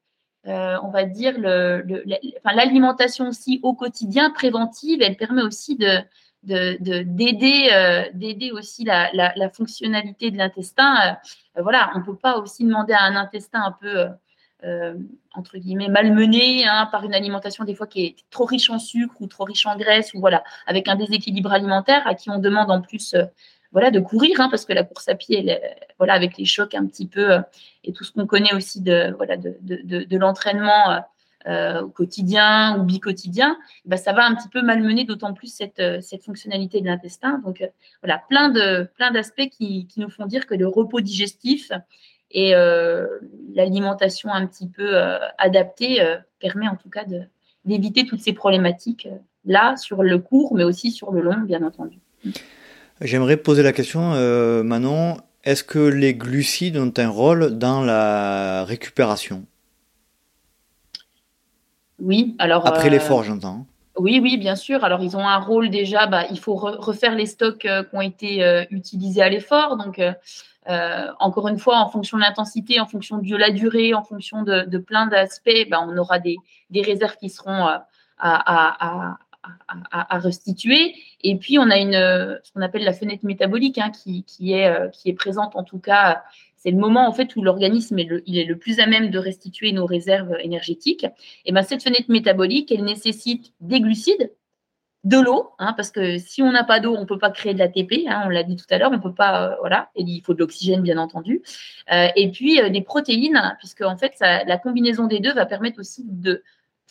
on va dire, l'alimentation aussi au quotidien préventive, elle permet aussi de d'aider de, d'aider aussi la, la, fonctionnalité de l'intestin. voilà, on ne peut pas aussi demander à un intestin un peu euh, entre guillemets malmené hein, par une alimentation des fois qui est trop riche en sucre ou trop riche en graisse ou voilà avec un déséquilibre alimentaire à qui on demande en plus euh, voilà de courir hein, parce que la course à pied voilà avec les chocs un petit peu euh, et tout ce qu'on connaît aussi de voilà de, de, de, l'entraînement au quotidien ou bicotidien, bah, ça va un petit peu malmener d'autant plus cette, cette fonctionnalité de l'intestin. Donc voilà, plein de plein d'aspects qui, qui, nous font dire que le repos digestif et euh, l'alimentation un petit peu euh, adaptée euh, permet en tout cas d'éviter toutes ces problématiques là sur le court, mais aussi sur le long, bien entendu. J'aimerais poser la question, Manon, est-ce que les glucides ont un rôle dans la récupération? Oui, alors. Après l'effort, j'entends. Oui, oui, bien sûr. Alors, ils ont un rôle déjà, bah, il faut refaire les stocks qui ont été utilisés à l'effort. Donc, euh, encore une fois, en fonction de l'intensité, en fonction de la durée, en fonction de, plein d'aspects, ben, on aura des, réserves qui seront euh, à, restituer. Et puis, on a une, ce qu'on appelle la fenêtre métabolique hein, qui, est, euh, qui est présente, en tout cas, c'est le moment en fait où l'organisme est le, plus à même de restituer nos réserves énergétiques. Et ben, cette fenêtre métabolique, elle nécessite des glucides, de l'eau, hein, parce que si on n'a pas d'eau, on ne peut pas créer de l'ATP, hein, on l'a dit tout à l'heure, on peut pas, euh, voilà, il faut de l'oxygène bien entendu, euh, et puis euh, des protéines, puisque en fait la combinaison des deux va permettre aussi de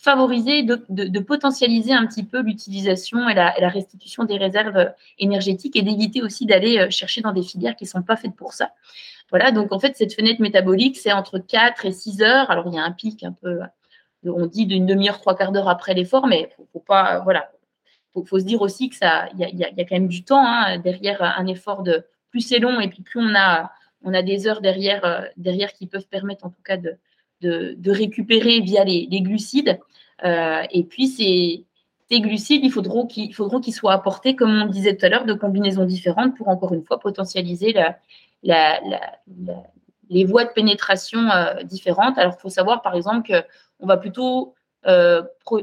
favoriser, de, potentialiser un petit peu l'utilisation et la, restitution des réserves énergétiques et d'éviter aussi d'aller chercher dans des filières qui ne sont pas faites pour ça. Voilà, donc en fait cette fenêtre métabolique, c'est entre 4 et 6 heures, alors il y a un pic un peu on dit d'une demi-heure, trois quarts d'heure après l'effort, mais faut, faut pas, voilà, faut, faut se dire aussi que ça, il y a, quand même du temps hein, derrière un effort de plus c'est long et puis plus on a, on a des heures derrière, euh, derrière qui peuvent permettre en tout cas de, de, récupérer via les, glucides. Euh, et puis ces, glucides, il faudra qu'ils soient apportés, comme on disait tout à l'heure, de combinaisons différentes pour encore une fois potentialiser les voies de pénétration euh, différentes. Alors, il faut savoir, par exemple, qu'on va plutôt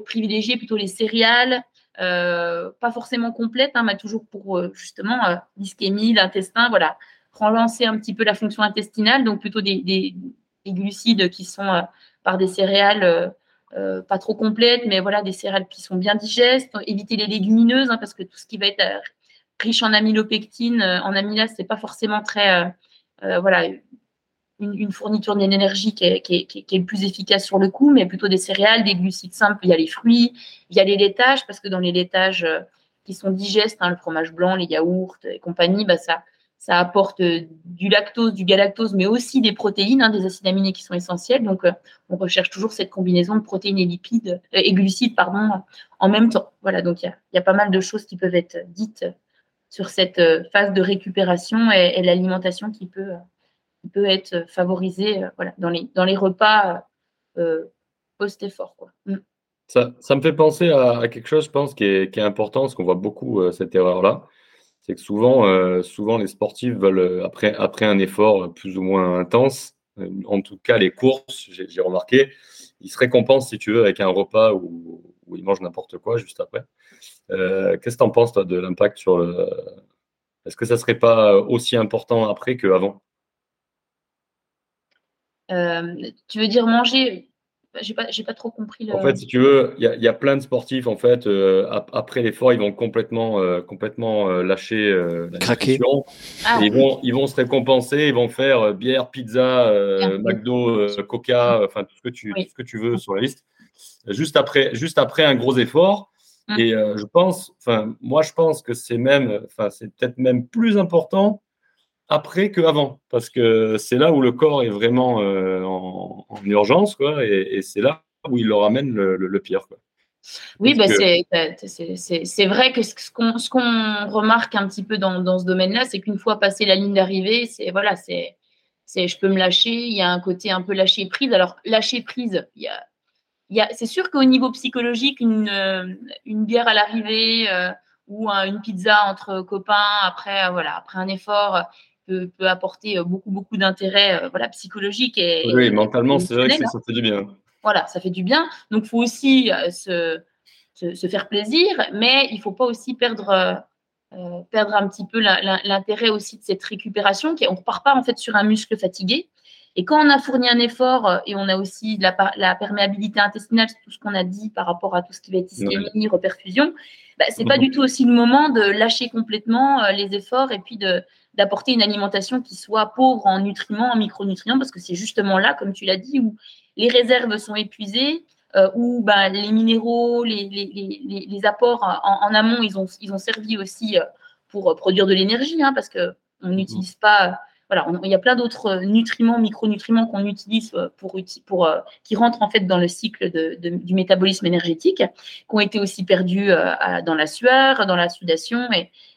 privilégier plutôt les céréales, euh, pas forcément complète, hein, mais toujours pour euh, justement euh, l'ischémie, l'intestin, voilà, relancer un petit peu la fonction intestinale, donc plutôt des, glucides qui sont par des céréales pas trop complètes, mais voilà, des céréales qui sont bien digestes, éviter les légumineuses, hein, parce que tout ce qui va être riche en amylopectine, en amylase, c'est pas forcément très, voilà, une, fourniture d'énergie qui est, qui, le plus efficace sur le coup, mais plutôt des céréales, des glucides simples. Il y a les fruits, il y a les laitages, parce que dans les laitages euh, qui sont digestes, hein, le fromage blanc, les yaourts et compagnie, bah, ça, ça apporte euh, du lactose, du galactose, mais aussi des protéines, hein, des acides aminés qui sont essentiels. Donc, euh, on recherche toujours cette combinaison de protéines et lipides et glucides, pardon, en même temps. Voilà, donc il y a, pas mal de choses qui peuvent être dites sur cette phase de récupération et l'alimentation qui peut peut être favorisé euh, voilà, dans, les, dans les repas euh, post-effort. Mm. Ça, ça, me fait penser à, quelque chose, je pense, qui est, important, parce qu'on voit beaucoup euh, cette erreur-là. C'est que souvent, souvent, les sportifs veulent, après, après un effort plus ou moins intense, en tout cas les courses, j'ai remarqué, ils se récompensent, si tu veux, avec un repas où, ils mangent n'importe quoi juste après. Qu'est-ce que tu en penses, toi, de l'impact sur le. Est-ce que ça serait pas aussi important après qu'avant? Euh, tu veux dire manger j'ai pas, pas trop compris. Le... En fait, si tu veux, il y, a plein de sportifs en fait. Euh, après l'effort, ils vont complètement, euh, complètement lâcher la Craquer. Ah. ils vont, ils vont se récompenser. Ils vont faire bière, pizza, McDo, Coca, enfin tout ce que tu, ce que tu veux sur la liste. Juste après, juste après un gros effort. Hum. Et je pense, enfin moi je pense que c'est même, enfin c'est peut-être même plus important après qu'avant, parce que c'est là où le corps est vraiment euh, en, urgence, quoi, et, c'est là où il leur amène le, pire. Quoi. Oui, bah, c'est vrai que ce qu'on qu'on remarque un petit peu dans, dans ce domaine-là, c'est qu'une fois passé la ligne d'arrivée, c'est voilà, c'est je peux me lâcher. Il y a un côté un peu lâcher prise. Alors lâcher prise, il y a, a, c'est sûr qu'au niveau psychologique, une, une bière à l'arrivée euh, ou une pizza entre copains après voilà après un effort, peut, apporter euh, beaucoup, beaucoup d'intérêt euh, voilà, psychologique. Et, oui, mentalement, c'est vrai que ça fait du bien. voilà, ça fait du bien. Donc, il faut aussi se, se, faire plaisir, mais il ne faut pas aussi perdre, perdre un petit peu l'intérêt aussi de cette récupération. Qui, on ne repart pas en fait sur un muscle fatigué. Et quand on a fourni un effort et on a aussi la, la perméabilité intestinale, tout ce qu'on a dit par rapport à tout ce qui va être ischémie, reperfusion, bah, c'est pas mhm. du tout aussi le moment de lâcher complètement les efforts et puis de, d'apporter une alimentation qui soit pauvre en nutriments, en micronutriments, parce que c'est justement là, comme tu l'as dit, où les réserves sont épuisées, euh, où bah, les minéraux, les, les, les, apports en, amont, ils ont, ils ont servi aussi euh, pour produire de l'énergie, hein, parce qu'on mhm. n'utilise pas. Voilà, il y a plein d'autres nutriments, micronutriments qu'on utilise pour, pour, euh, qui rentrent en fait dans le cycle du métabolisme énergétique, qui ont été aussi perdus dans la sueur, dans la sudation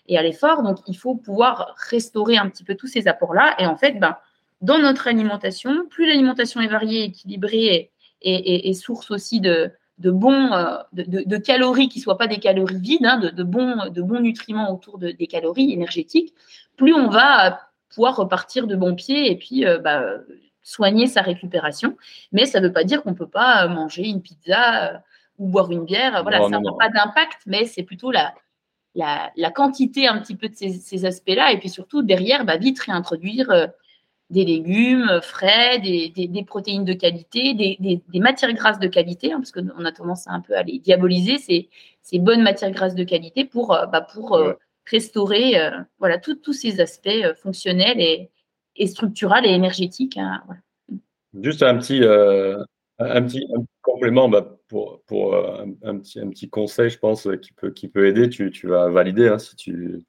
et, à l'effort. Donc, il faut pouvoir restaurer un petit peu tous ces apports-là. Et en fait, ben, dans notre alimentation, plus l'alimentation est variée, équilibrée et, source aussi de, bons euh, de, calories qui ne soient pas des calories vides, hein, de, bons, de bons nutriments autour des calories énergétiques, plus on va pouvoir repartir de bon pied et puis euh, bah, soigner sa récupération. Mais ça ne veut pas dire qu'on ne peut pas manger une pizza euh, ou boire une bière. Voilà, ça n'a pas d'impact, mais c'est plutôt la, la, quantité un petit peu de ces, aspects-là. Et puis surtout, derrière, bah, vite réintroduire euh, des légumes frais, des, protéines de qualité, des, matières grasses de qualité, hein, parce qu'on a tendance à un peu à les diaboliser, ces, ces bonnes matières grasses de qualité pour, euh, bah, pour euh, restaurer voilà, tous ces aspects fonctionnels et, et structurels et énergétiques. Hein, Juste un petit, un petit, complément bah, pour, pour euh, un, petit, un petit conseil, je pense, qui peut, qui peut aider. Tu, tu vas valider hein, si tu.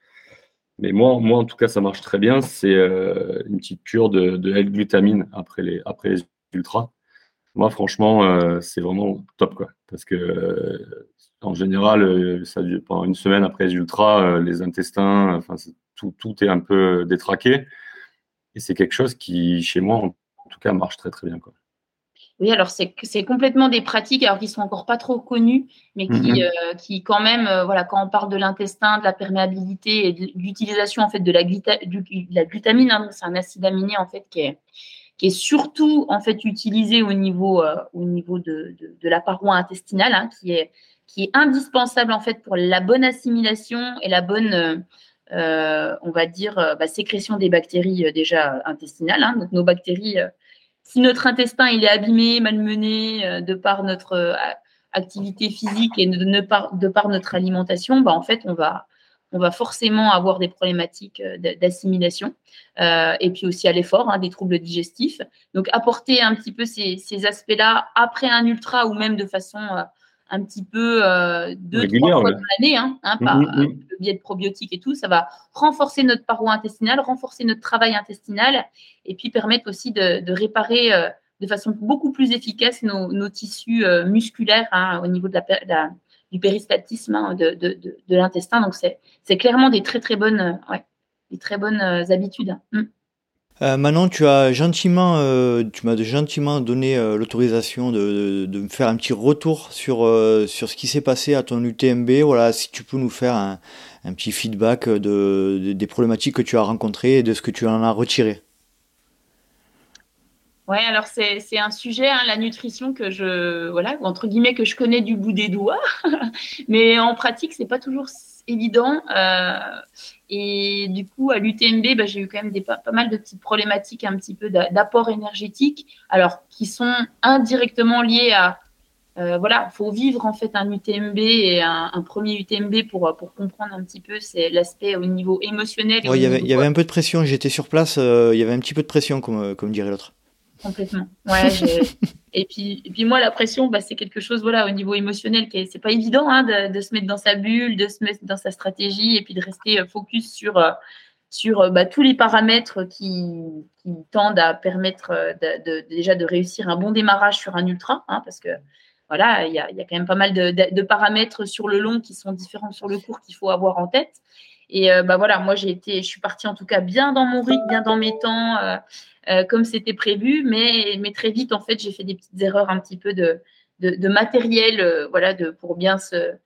Mais moi, moi, en tout cas, ça marche très bien. C'est euh, une petite cure de, de L-glutamine après les, après les ultras. Moi, franchement, euh, c'est vraiment top, quoi. Parce que, en général, ça pendant une semaine après les ultras, les intestins, enfin, tout, tout est un peu détraqué. Et c'est quelque chose qui, chez moi, en tout cas, marche très, très bien, quoi. Oui, alors c'est complètement des pratiques alors qui sont encore pas trop connues, mais qui, euh, qui quand même, euh, voilà, quand on parle de l'intestin, de la perméabilité et de l'utilisation en fait de la, la glutamine, hein, c'est un acide aminé en fait qui est, qui est surtout en fait utilisé au niveau, euh, au niveau de, de, la paroi intestinale, hein, qui est qui est indispensable en fait pour la bonne assimilation et la bonne on va dire, bah, sécrétion des bactéries déjà intestinales. Hein. donc nos bactéries si notre intestin il est abîmé, malmené euh, de par notre euh, activité physique et de, par, de par notre alimentation, bah, en fait, on va, on va forcément avoir des problématiques euh, d'assimilation et puis aussi à l'effort, hein, des troubles digestifs. Donc, apporter un petit peu ces, ces aspects-là après un ultra ou même de façon un petit peu euh, deux, trois fois dans l'année, hein, hein, par mm, mm, mm. le biais de probiotiques et tout. Ça va renforcer notre paroi intestinale, renforcer notre travail intestinal et puis permettre aussi de, réparer euh, de façon beaucoup plus efficace nos, tissus euh, musculaires hein, au niveau de la, du péristaltisme hein, de, de, de l'intestin. Donc, c'est clairement des très, très bonnes, ouais, des très bonnes habitudes. Euh, Manon, tu as gentiment, euh, tu m'as gentiment donné euh, l'autorisation de, me faire un petit retour sur, sur ce qui s'est passé à ton UTMB. Voilà, si tu peux nous faire un, petit feedback de, des problématiques que tu as rencontrées et de ce que tu en as retiré. Ouais, alors c'est un sujet, hein, la nutrition que je, voilà, entre guillemets, que je connais du bout des doigts, mais en pratique, c'est pas toujours évident. Euh, et du coup, à l'UTMB, bah, j'ai eu quand même des, pas, mal de petites problématiques, un petit peu d'apport énergétique, alors qui sont indirectement liées à euh, voilà, faut vivre en fait un UTMB et un, premier UTMB pour, pour comprendre un petit peu c'est l'aspect au niveau émotionnel. Il y, avait, y avait un peu de pression, j'étais sur place, euh, il y avait un petit peu de pression, comme, comme dirait l'autre complètement. Ouais, et, puis, et puis moi, la pression, bah, c'est quelque chose voilà, au niveau émotionnel qui c'est pas évident hein, de, se mettre dans sa bulle, de se mettre dans sa stratégie et puis de rester euh, focus sur, euh, sur euh, bah, tous les paramètres qui, qui, tendent à permettre de, déjà de réussir un bon démarrage sur un ultra, hein, parce que voilà, il y a, y a, quand même pas mal de, de, paramètres sur le long qui sont différents sur le court qu'il faut avoir en tête. Et bah voilà, moi j'ai été, je suis partie en tout cas bien dans mon rythme, bien dans mes temps. Euh, comme c'était prévu, mais, mais très vite, en fait, j'ai fait des petites erreurs un petit peu de, de, matériel, euh, voilà, de, pour bien se,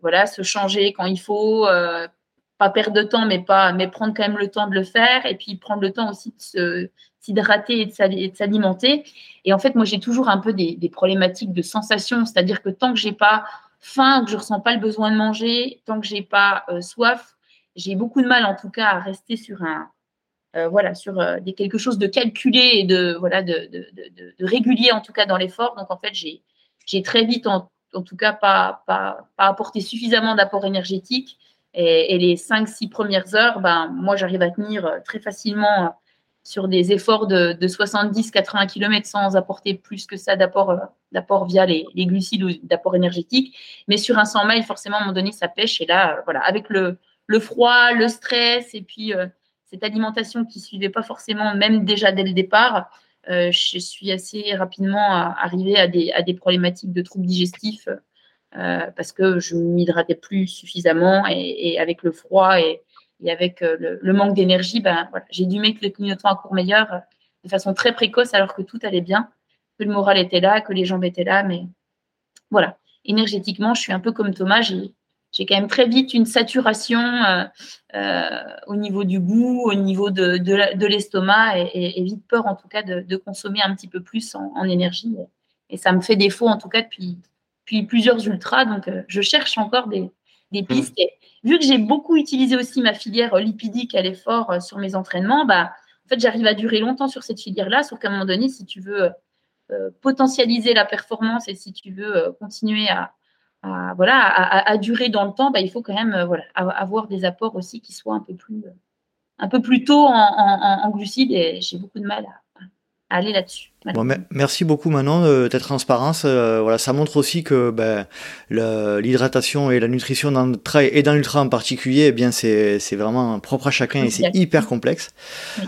voilà, se changer quand il faut, euh, pas perdre de temps, mais pas, mais prendre quand même le temps de le faire, et puis prendre le temps aussi de s'hydrater et de s'alimenter. Et en fait, moi, j'ai toujours un peu des, problématiques de sensation, c'est-à-dire que tant que j'ai pas faim, que je ressens pas le besoin de manger, tant que j'ai pas euh, soif, j'ai beaucoup de mal, en tout cas, à rester sur un, euh, voilà, sur euh, des, quelque chose de calculé et de, voilà, de, de, de, de régulier, en tout cas, dans l'effort. Donc, en fait, j'ai, très vite, en, tout cas, pas, pas, apporté suffisamment d'apport énergétique. Et, les 5-6 premières heures, ben, moi, j'arrive à tenir très facilement sur des efforts de, 70-80 km sans apporter plus que ça d'apport, euh, d'apport via les, glucides ou d'apport énergétique. Mais sur un 100 miles, forcément, à un moment donné, ça pêche. Et là, euh, voilà, avec le, le froid, le stress et puis euh, cette alimentation qui ne suivait pas forcément, même déjà dès le départ, je suis assez rapidement arrivée à des, problématiques de troubles digestifs parce que je m'hydratais plus suffisamment et, avec le froid et, avec euh, le, manque d'énergie, ben, j'ai dû mettre le clignotant à court meilleur euh, de façon très précoce alors que tout allait bien, que le moral était là, que les jambes étaient là. Mais voilà, énergétiquement, je suis un peu comme Thomas. J'ai quand même très vite une saturation euh, au niveau du goût, au niveau de, de, l'estomac et, vite peur en tout cas de, de consommer un petit peu plus en, énergie. Et ça me fait défaut en tout cas depuis, depuis plusieurs ultras. Donc je cherche encore des, des mmh. pistes. Et vu que j'ai beaucoup utilisé aussi ma filière lipidique à l'effort euh, sur mes entraînements, bah, en fait, j'arrive à durer longtemps sur cette filière-là, sauf qu'à un moment donné, si tu veux euh, potentialiser la performance et si tu veux euh, continuer à, voilà, à, durer dans le temps, bah, il faut quand même voilà, avoir des apports aussi qui soient un peu plus, un peu plus tôt en, en glucides. Et j'ai beaucoup de mal à, aller là-dessus. merci beaucoup Manon de ta transparence. Euh, voilà, ça montre aussi que ben, l'hydratation et la nutrition dans le trail et dans l'ultra en particulier, eh bien c'est vraiment propre à chacun et c'est hyper complexe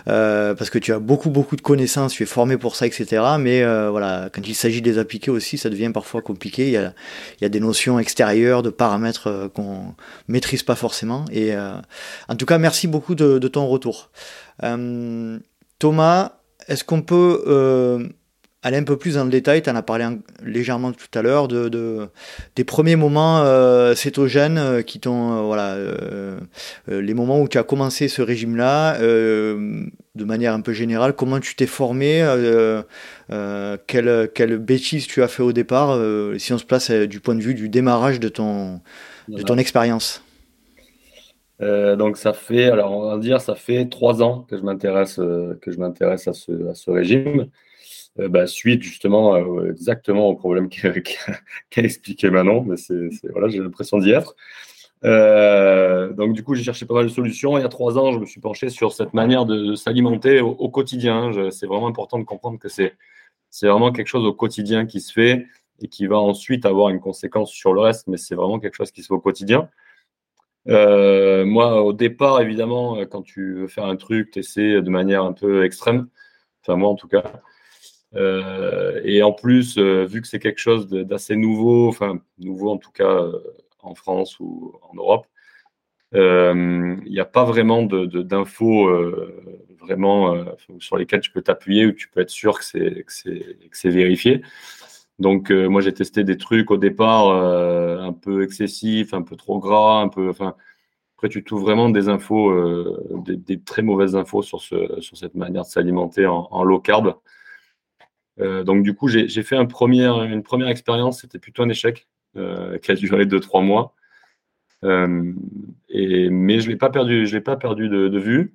euh, parce que tu as beaucoup beaucoup de connaissances, tu es formé pour ça, etc. Mais euh, voilà, quand il s'agit de les appliquer aussi, ça devient parfois compliqué. Il y a, il y a des notions extérieures, de paramètres euh, qu'on maîtrise pas forcément. Et euh, en tout cas, merci beaucoup de, de ton retour. Thomas, est-ce qu'on peut euh, aller un peu plus dans le détail? Tu en as parlé légèrement tout à l'heure de, des premiers moments euh, cétogènes euh, qui t'ont voilà les moments où tu as commencé ce régime-là de manière un peu générale. Comment tu t'es formé quelle, quelle bêtise tu as fait au départ Si on se place du point de vue du démarrage de ton de ton expérience? Euh, donc ça fait, alors on va dire, ça fait trois ans que je m'intéresse euh, que je m'intéresse à ce, régime, euh, bah, suite justement exactement au problème qu'a expliqué Manon, mais c'est voilà, j'ai l'impression d'y être. donc du coup, j'ai cherché pas mal de solutions. Il y a trois ans, je me suis penché sur cette manière de, s'alimenter au, quotidien. C'est vraiment important de comprendre que c'est c'est vraiment quelque chose au quotidien qui se fait et qui va ensuite avoir une conséquence sur le reste, mais c'est vraiment quelque chose qui se fait au quotidien. Euh, moi, au départ, évidemment, euh, quand tu veux faire un truc, tu essaies de manière un peu extrême. Enfin, moi, en tout cas. Euh, et en plus, vu que c'est quelque chose d'assez nouveau, enfin, nouveau en tout cas en France ou en Europe, il n'y a pas vraiment d'infos vraiment sur lesquelles tu peux t'appuyer ou tu peux être sûr que c'est vérifié. Donc, euh, moi, j'ai testé des trucs au départ euh, un peu excessifs, un peu trop gras, un peu. Enfin, après, tu trouves vraiment des infos, euh, des, très mauvaises infos sur, ce, sur cette manière de s'alimenter en, low carb. donc, du coup, j'ai fait une première expérience. C'était plutôt un échec qui a duré 2-3 mois. mais je ne l'ai pas perdu, de vue.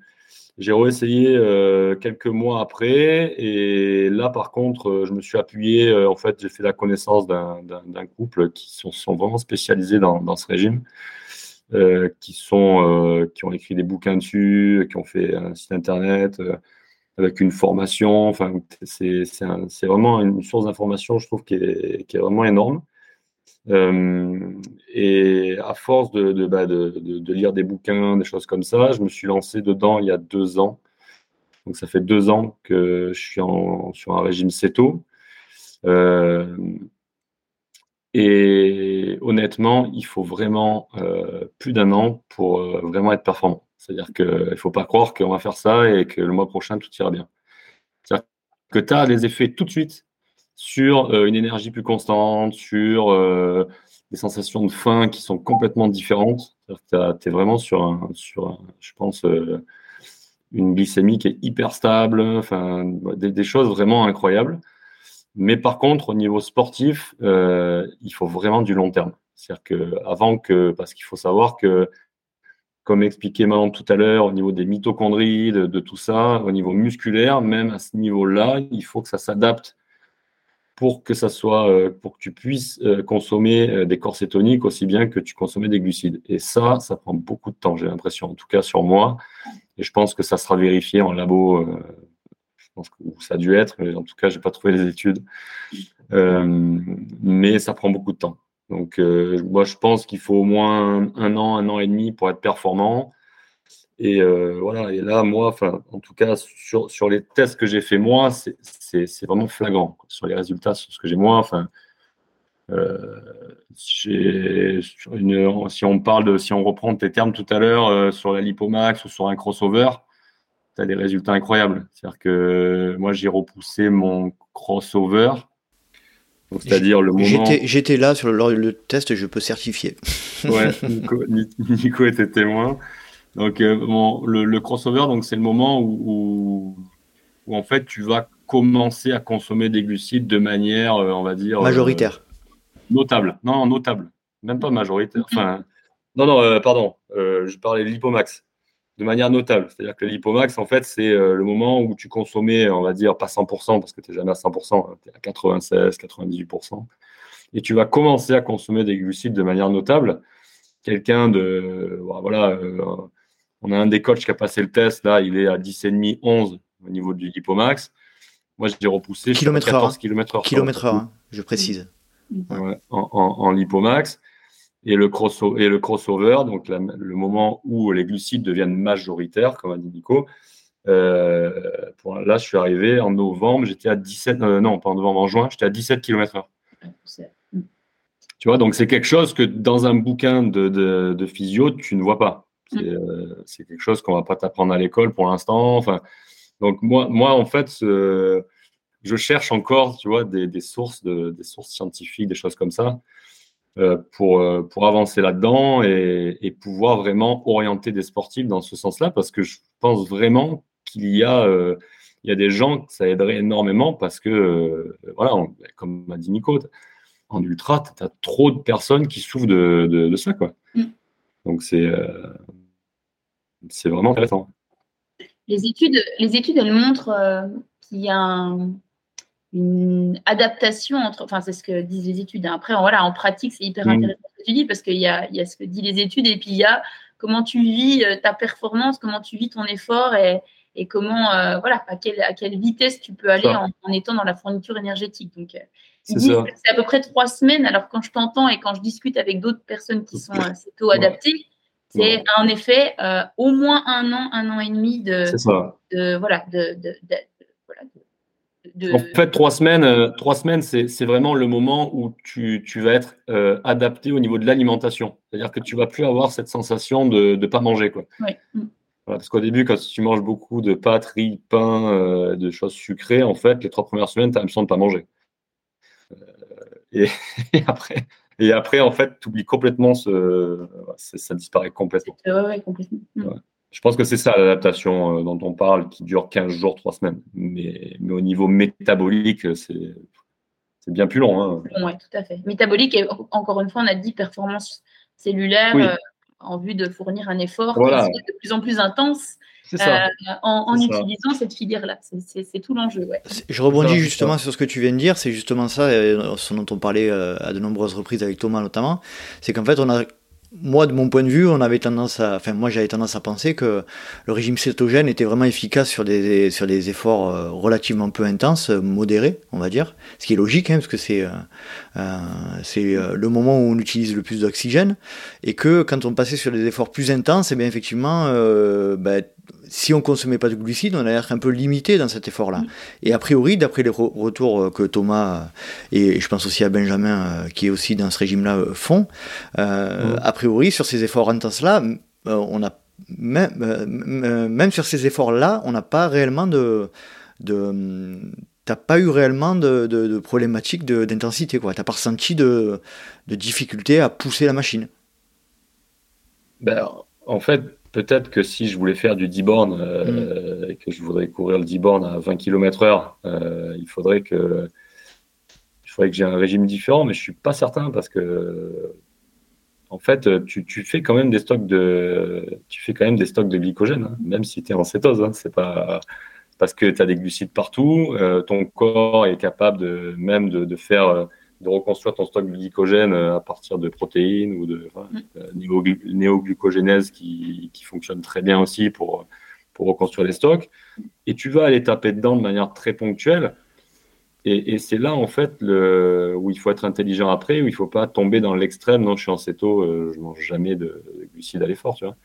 J'ai réessayé euh, quelques mois après et là par contre euh, je me suis appuyé, euh, en fait j'ai fait la connaissance d'un couple qui sont, vraiment spécialisés dans, ce régime, qui, sont, qui ont écrit des bouquins dessus, qui ont fait un site internet avec une formation, enfin c'est vraiment une source d'information je trouve qui est vraiment énorme. Euh, et à force bah, de, lire des bouquins, des choses comme ça, je me suis lancé dedans il y a deux ans. Donc ça fait deux ans que je suis sur un régime céto. Euh, et honnêtement, il faut vraiment euh, plus d'un an pour vraiment être performant. C'est-à-dire qu'il ne faut pas croire qu'on va faire ça et que le mois prochain, tout ira bien. C'est-à-dire que tu as les effets tout de suite sur euh, une énergie plus constante, sur euh, des sensations de faim qui sont complètement différentes. Tu es vraiment sur, un, sur je pense, une glycémie qui est hyper stable, enfin, des, choses vraiment incroyables. Mais par contre, au niveau sportif, il faut vraiment du long terme. C'est-à-dire que avant que, parce qu'il faut savoir que comme expliqué Manon tout à l'heure, au niveau des mitochondries, de, tout ça, au niveau musculaire, même à ce niveau-là, il faut que ça s'adapte pour que ça soit, euh, pour que tu puisses euh, consommer euh, des corps cétoniques aussi bien que tu consommais des glucides. Et ça, ça prend beaucoup de temps, j'ai l'impression, en tout cas sur moi. Et je pense que ça sera vérifié en labo. je pense que ça a dû être, mais en tout cas, j'ai pas trouvé les études. mais ça prend beaucoup de temps. Donc, moi, je pense qu'il faut au moins un, an, un an et demi pour être performant. Et euh, voilà, et là, moi, en tout cas, sur, sur les tests que j'ai fait moi, c'est vraiment flagrant. Sur les résultats, sur ce que j'ai moi, enfin, euh, une, si on parle de, si on reprend tes termes tout à l'heure sur la lipomax ou sur un crossover, tu as des résultats incroyables. C'est-à-dire que moi, j'ai repoussé mon crossover c'est-à-dire le moment. J'étais là sur le, le, test, je peux certifier. ouais, Nico, était témoin. Donc, euh, le, crossover, donc c'est le moment où, où, en fait tu vas commencer à consommer des glucides de manière, euh, on va dire. Majoritaire. Euh, notable. Non, notable. Même pas majoritaire. Enfin, non, non, pardon. je parlais de l'hypomax de manière notable. C'est-à-dire que l'hypomax, en fait, c'est euh, le moment où tu consommais, on va dire, pas 100%, parce que tu n'es jamais à 100%, tu es à 96%, 98%, et tu vas commencer à consommer des glucides de manière notable. Quelqu'un de. Voilà, euh, on a un des coachs qui a passé le test, là, il est à 10,5, 11 au niveau du l'hypomax. Moi, j'ai repoussé. Kilomètre heure. Kilomètre heure. Kilomètre heure, hein, je précise. en, en, en lipomax et le, et le crossover, donc le moment où les glucides deviennent majoritaires, comme a dit Nico. Euh, pour, là, je suis arrivé en novembre, j'étais à 17, euh, non, pas en novembre, en juin, j'étais à 17 km/h. Tu vois, donc c'est quelque chose que dans un bouquin de, de, physio, tu ne vois pas. C'est euh, quelque chose qu'on va pas t'apprendre à l'école pour l'instant. Enfin, donc moi, moi, en fait, je cherche encore, tu vois, des, des sources, de, des sources scientifiques, des choses comme ça. Euh, pour, euh, pour avancer là-dedans et, et, pouvoir vraiment orienter des sportifs dans ce sens-là, parce que je pense vraiment qu'il y a, euh, il y a des gens que ça aiderait énormément parce que, voilà, comme m'a dit Nico, en ultra, tu as trop de personnes qui souffrent de, de, de ça. Quoi. Mm. Donc c'est c'est vraiment intéressant. Les études, les études elles montrent qu'il y a un, une adaptation entre, enfin c'est ce que disent les études. Après, voilà, en pratique, c'est hyper mm. intéressant ce que tu dis parce qu'il y a, y a ce que disent les études et puis il y a comment tu vis euh, ta performance, comment tu vis ton effort et, et comment, euh, voilà, à quelle, à quelle vitesse tu peux aller en, étant dans la fourniture énergétique. Donc, euh, c'est à peu près trois semaines. Alors, quand je t'entends et quand je discute avec d'autres personnes qui sont assez tôt adaptées, c'est en effet au moins un an, un an et demi de, de voilà, de, de, de voilà, en fait, trois semaines, euh, trois semaines c'est vraiment le moment où tu, tu vas être euh, adapté au niveau de l'alimentation. C'est-à-dire que tu vas plus avoir cette sensation de ne pas manger. Quoi. Mm. parce qu'au début, quand tu manges beaucoup de pâtes, riz, pain, euh, de choses sucrées, en fait, les trois premières semaines, tu as l'impression de ne pas manger. Et, après, et après, en fait, tu oublies complètement ce. Ça disparaît complètement. Oui, complètement. Mm. Je pense que c'est ça l'adaptation euh, dont on parle, qui dure 15 jours, 3 semaines. Mais, mais au niveau métabolique, c'est bien plus long. Hein. Oui, tout à fait. Métabolique, et encore une fois, on a dit performance cellulaire euh, en vue de fournir un effort de plus en plus intense. Euh, en, utilisant cette filière-là. C'est tout l'enjeu. Ouais. Je rebondis justement sur ce que tu viens de dire. C'est justement ça, ce dont on parlait à de nombreuses reprises avec Thomas notamment. C'est qu'en fait, on a moi, de mon point de vue, on avait tendance à, enfin, moi, j'avais tendance à penser que le régime cétogène était vraiment efficace sur des, sur des efforts euh, relativement peu intenses, modérés, on va dire. Ce qui est logique, hein, parce que c'est, euh, euh c'est euh, le moment où on utilise le plus d'oxygène. Et que quand on passait sur des efforts plus intenses, et eh bien, effectivement, ben, si on consommait pas de glucides, on allait être un peu limité dans cet effort-là. Et a priori, d'après les retours euh, que Thomas euh, et je pense aussi à Benjamin, euh, qui est aussi dans ce régime-là, font, a priori, sur ces efforts intenses-là, on a même, même sur ces efforts-là, on n'a pas réellement de, de, n'as pas eu réellement de, de, problématique d'intensité. Tu n'as pas ressenti de, de difficulté à pousser la machine. Ben, en fait, peut-être que si je voulais faire du 10 bornes euh, mm. et que je voudrais courir le 10 bornes à 20 km/h, euh, il faudrait que il faudrait que j'ai un régime différent, mais je suis pas certain parce que en fait, tu, tu, fais quand même des stocks de tu fais quand même des stocks de glycogène, hein, même si tu es en cétose. Hein, c'est pas parce que tu as des glucides partout, euh, ton corps est capable de même de, de faire de reconstruire ton stock glycogène euh, à partir de protéines ou de mm. euh, néoglucogénèse qui, qui, fonctionne très bien aussi pour, pour reconstruire les stocks. Et tu vas aller taper dedans de manière très ponctuelle. Et, c'est là, en fait, le, où il faut être intelligent après, où il ne faut pas tomber dans l'extrême. Non, je suis en céto, euh, je mange jamais de, glucides à l'effort, tu vois.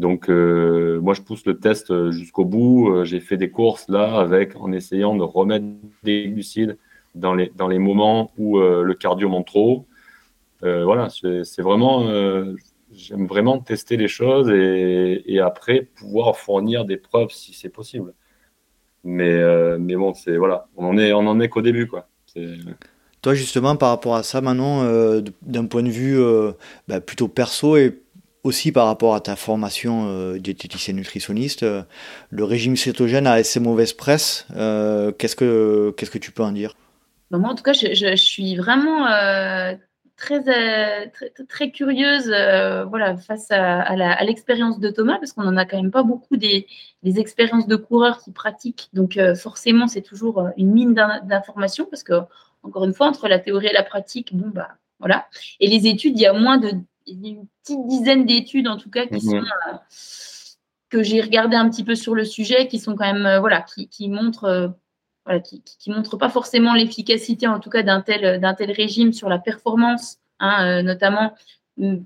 Donc, moi, je pousse le test jusqu'au bout. J'ai fait des courses là avec, en essayant de remettre des glucides dans les, dans les moments où euh, le cardio monte trop. Euh, voilà, c'est vraiment, euh, j'aime vraiment tester les choses et, après pouvoir fournir des preuves si c'est possible. Mais, mais bon, c'est voilà, on en est, est qu'au début, quoi. Toi, justement, par rapport à ça, Manon, d'un point de vue bah, plutôt perso et aussi par rapport à ta formation euh, diététicienne nutritionniste, le régime cétogène a ses mauvaises presses. qu'est-ce que qu'est-ce que tu peux en dire? Moi, en tout cas, je, suis vraiment euh, très, euh, très, très, curieuse euh, voilà, face à, l'expérience de Thomas, parce qu'on n'en a quand même pas beaucoup des, expériences de coureurs qui pratiquent. Donc, forcément, c'est toujours une mine d'informations, parce que, encore une fois, entre la théorie et la pratique, bon, bah, voilà. Et les études, il y a moins de. une petite dizaine d'études, en tout cas, qui mhm. sont. que j'ai regardé un petit peu sur le sujet, qui sont quand même. voilà, qui, qui montrent qui ne montre pas forcément l'efficacité, en tout cas, d'un tel, d'un tel régime sur la performance, hein, euh, notamment. Hum,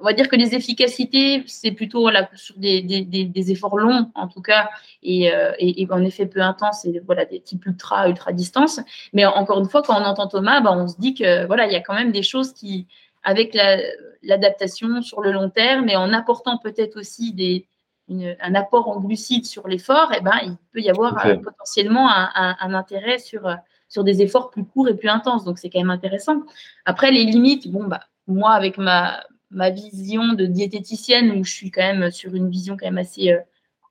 on va dire que les efficacités, c'est plutôt voilà, sur des, des, efforts longs, en tout cas, et, euh, et, en effet peu intenses, et voilà, des types ultra, ultra distance. Mais encore une fois, quand on entend Thomas, bah, on se dit que voilà, il y a quand même des choses qui, avec l'adaptation sur le long terme, et en apportant peut-être aussi des, un apport en glucides sur l'effort, eh ben, il peut y avoir euh, potentiellement un, intérêt sur, euh, sur des efforts plus courts et plus intenses. Donc, c'est quand même intéressant. Après, les limites, bon, bah, moi, avec ma, ma vision de diététicienne, où je suis quand même sur une vision quand même assez, euh,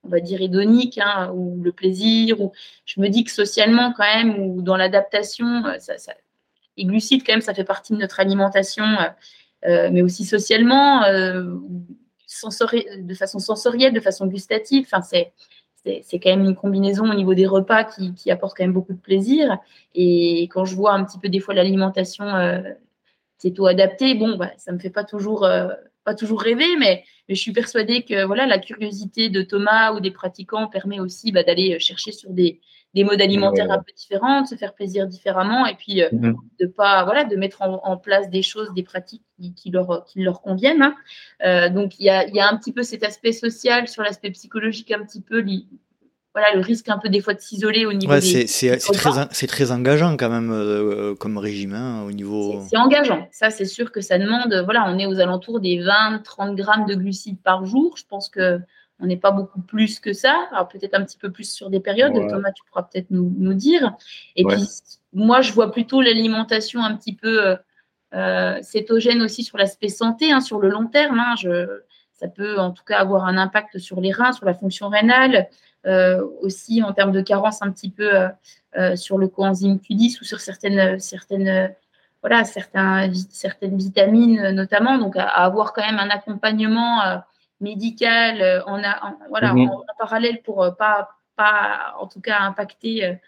on va dire, hédonique, hein, ou le plaisir, ou je me dis que socialement, quand même, ou dans l'adaptation, ça, les glucides, quand même, ça fait partie de notre alimentation, mais aussi socialement de façon sensorielle, de façon gustative. Enfin, c'est c'est quand même une combinaison au niveau des repas qui, qui, apporte quand même beaucoup de plaisir. Et quand je vois un petit peu des fois l'alimentation euh, c'est tout adapté, bon, bah, ça me fait pas toujours, euh, pas toujours rêver, mais, mais, je suis persuadée que voilà, la curiosité de Thomas ou des pratiquants permet aussi bah, d'aller chercher sur des, des modes alimentaires un peu différents, de se faire plaisir différemment, et puis euh, mhm. de pas voilà de mettre en, place des choses, des pratiques qui, leur qui leur conviennent. Hein. Euh, donc il y a, y a, un petit peu cet aspect social sur l'aspect psychologique un petit peu voilà le risque un peu des fois de s'isoler au niveau des c'est très très engageant quand même euh, comme régime hein, au niveau c'est engageant ça c'est sûr que ça demande voilà on est aux alentours des 20 30 grammes de glucides par jour je pense que on n'est pas beaucoup plus que ça. Alors peut-être un petit peu plus sur des périodes. Thomas, tu pourras peut-être nous, dire. Et puis moi, je vois plutôt l'alimentation un petit peu euh, euh, cétogène aussi sur l'aspect santé, hein, sur le long terme. Hein. ça peut en tout cas avoir un impact sur les reins, sur la fonction rénale, euh, aussi en termes de carence un petit peu sur le coenzyme Q10 ou sur certaines, certaines voilà, certains, certaines vitamines notamment. Donc, à, avoir quand même un accompagnement médical euh, en, a, voilà, mhm. en, parallèle pour euh, pas, pas, en tout cas, impacter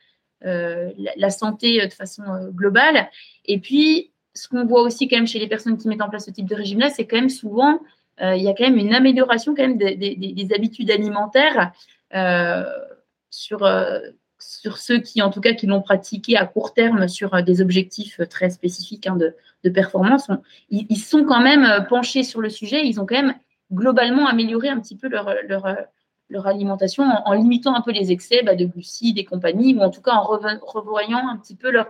euh, la, santé de façon globale. Et puis, ce qu'on voit aussi quand même chez les personnes qui mettent en place ce type de régime-là, c'est quand même souvent, il y a quand même une amélioration quand même des, des, habitudes alimentaires sur, sur ceux qui, en tout cas, qui l'ont pratiqué à court terme sur des objectifs très spécifiques hein, de, de, performance. ils, ils, sont quand même penchés sur le sujet, ils ont quand même globalement améliorer un petit peu leur, leur alimentation en, limitant un peu les excès bah, de glucides et compagnie, ou en tout cas en revoyant un petit peu leur,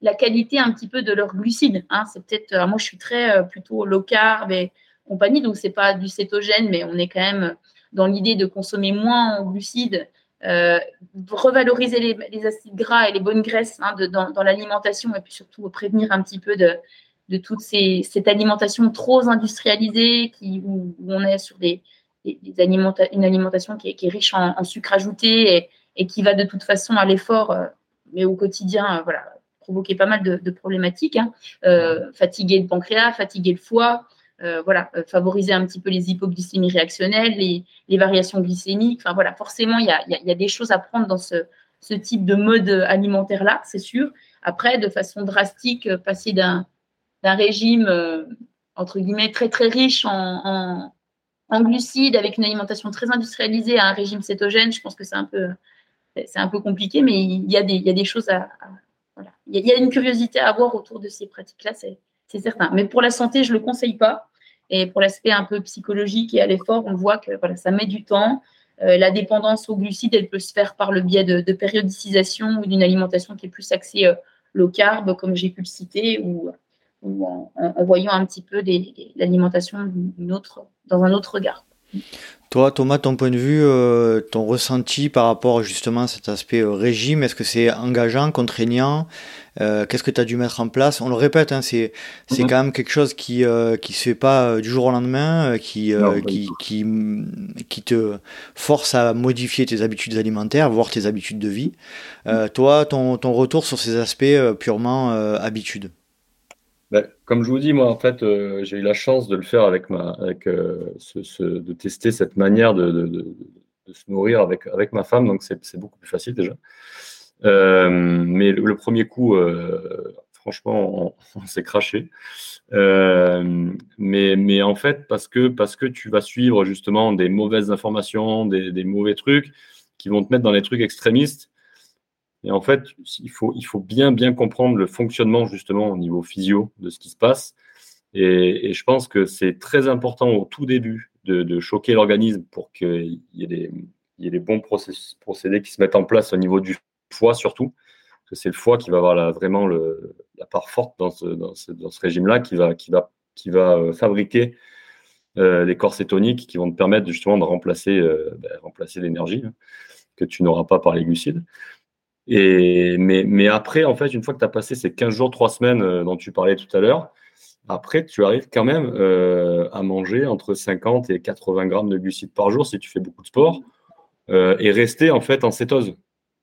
la qualité un petit peu de leurs glucides. Hein. C'est peut-être, euh, moi je suis très euh, plutôt low carb et compagnie, donc c'est pas du cétogène, mais on est quand même dans l'idée de consommer moins en glucides revaloriser les, acides gras et les bonnes graisses hein, dans, l'alimentation et puis surtout prévenir un petit peu de, de toute cette alimentation trop industrialisée qui, où, on est sur des, une alimentation qui est, riche en, sucre ajouté et, qui va de toute façon à l'effort, mais au quotidien, voilà, provoquer pas mal de, problématiques. Hein. fatiguer le pancréas, fatiguer le foie, euh, voilà, euh, favoriser un petit peu les hypoglycémies réactionnelles, les, variations glycémiques. Enfin voilà, forcément, il y a, des choses à prendre dans ce, type de mode alimentaire-là, c'est sûr. Après, de façon drastique, euh, passer d'un régime, entre guillemets, très très riche en, glucides, avec une alimentation très industrialisée, à un régime cétogène, je pense que c'est un peu, c'est un peu compliqué, mais il y a des, il y a des choses à, voilà. Il y, a une curiosité à avoir autour de ces pratiques-là, c'est certain. Mais pour la santé, je ne le conseille pas. Et pour l'aspect un peu psychologique et à l'effort, on voit que voilà, ça met du temps. Euh, la dépendance aux glucides, elle peut se faire par le biais de, périodisation ou d'une alimentation qui est plus axée euh, low carb, comme j'ai pu le citer, ou, en, voyant un petit peu l'alimentation dans un autre regard. Toi, Thomas, ton point de vue, euh, ton ressenti par rapport justement à cet aspect euh, régime, est-ce que c'est engageant, contraignant euh, Qu'est-ce que tu as dû mettre en place? On le répète, hein, c'est c'est mhm. quand même quelque chose qui ne qui se fait pas du jour au lendemain, qui, qui, qui, qui, te force à modifier tes habitudes alimentaires, voire tes habitudes de vie. toi, ton, ton retour sur ces aspects purement habitudes ben, comme je vous dis, moi, en fait, euh, j'ai eu la chance de le faire avec ma, avec, euh, de tester cette manière de, se nourrir avec, avec ma femme, donc c'est beaucoup plus facile déjà. Euh, mais le, premier coup, franchement, on, s'est craché. mais, mais en fait, parce que, parce que tu vas suivre justement des mauvaises informations, des, des mauvais trucs qui vont te mettre dans les trucs extrémistes, et en fait, il faut, bien, comprendre le fonctionnement justement au niveau physio de ce qui se passe. Et, je pense que c'est très important au tout début de, choquer l'organisme pour qu'il y, ait des, bons procédés qui se mettent en place au niveau du foie surtout. Parce que c'est le foie qui va avoir vraiment le, la part forte dans ce, régime-là, qui va, euh, fabriquer euh, les corps cétoniques qui vont te permettre justement de remplacer, euh, ben, l'énergie hein, que tu n'auras pas par les glucides. Mais, après, en fait, une fois que tu as passé ces 15 jours, 3 semaines euh, dont tu parlais tout à l'heure, après, tu arrives quand même euh, à manger entre 50 et 80 grammes de glucides par jour si tu fais beaucoup de sport euh, et rester en fait en cétose.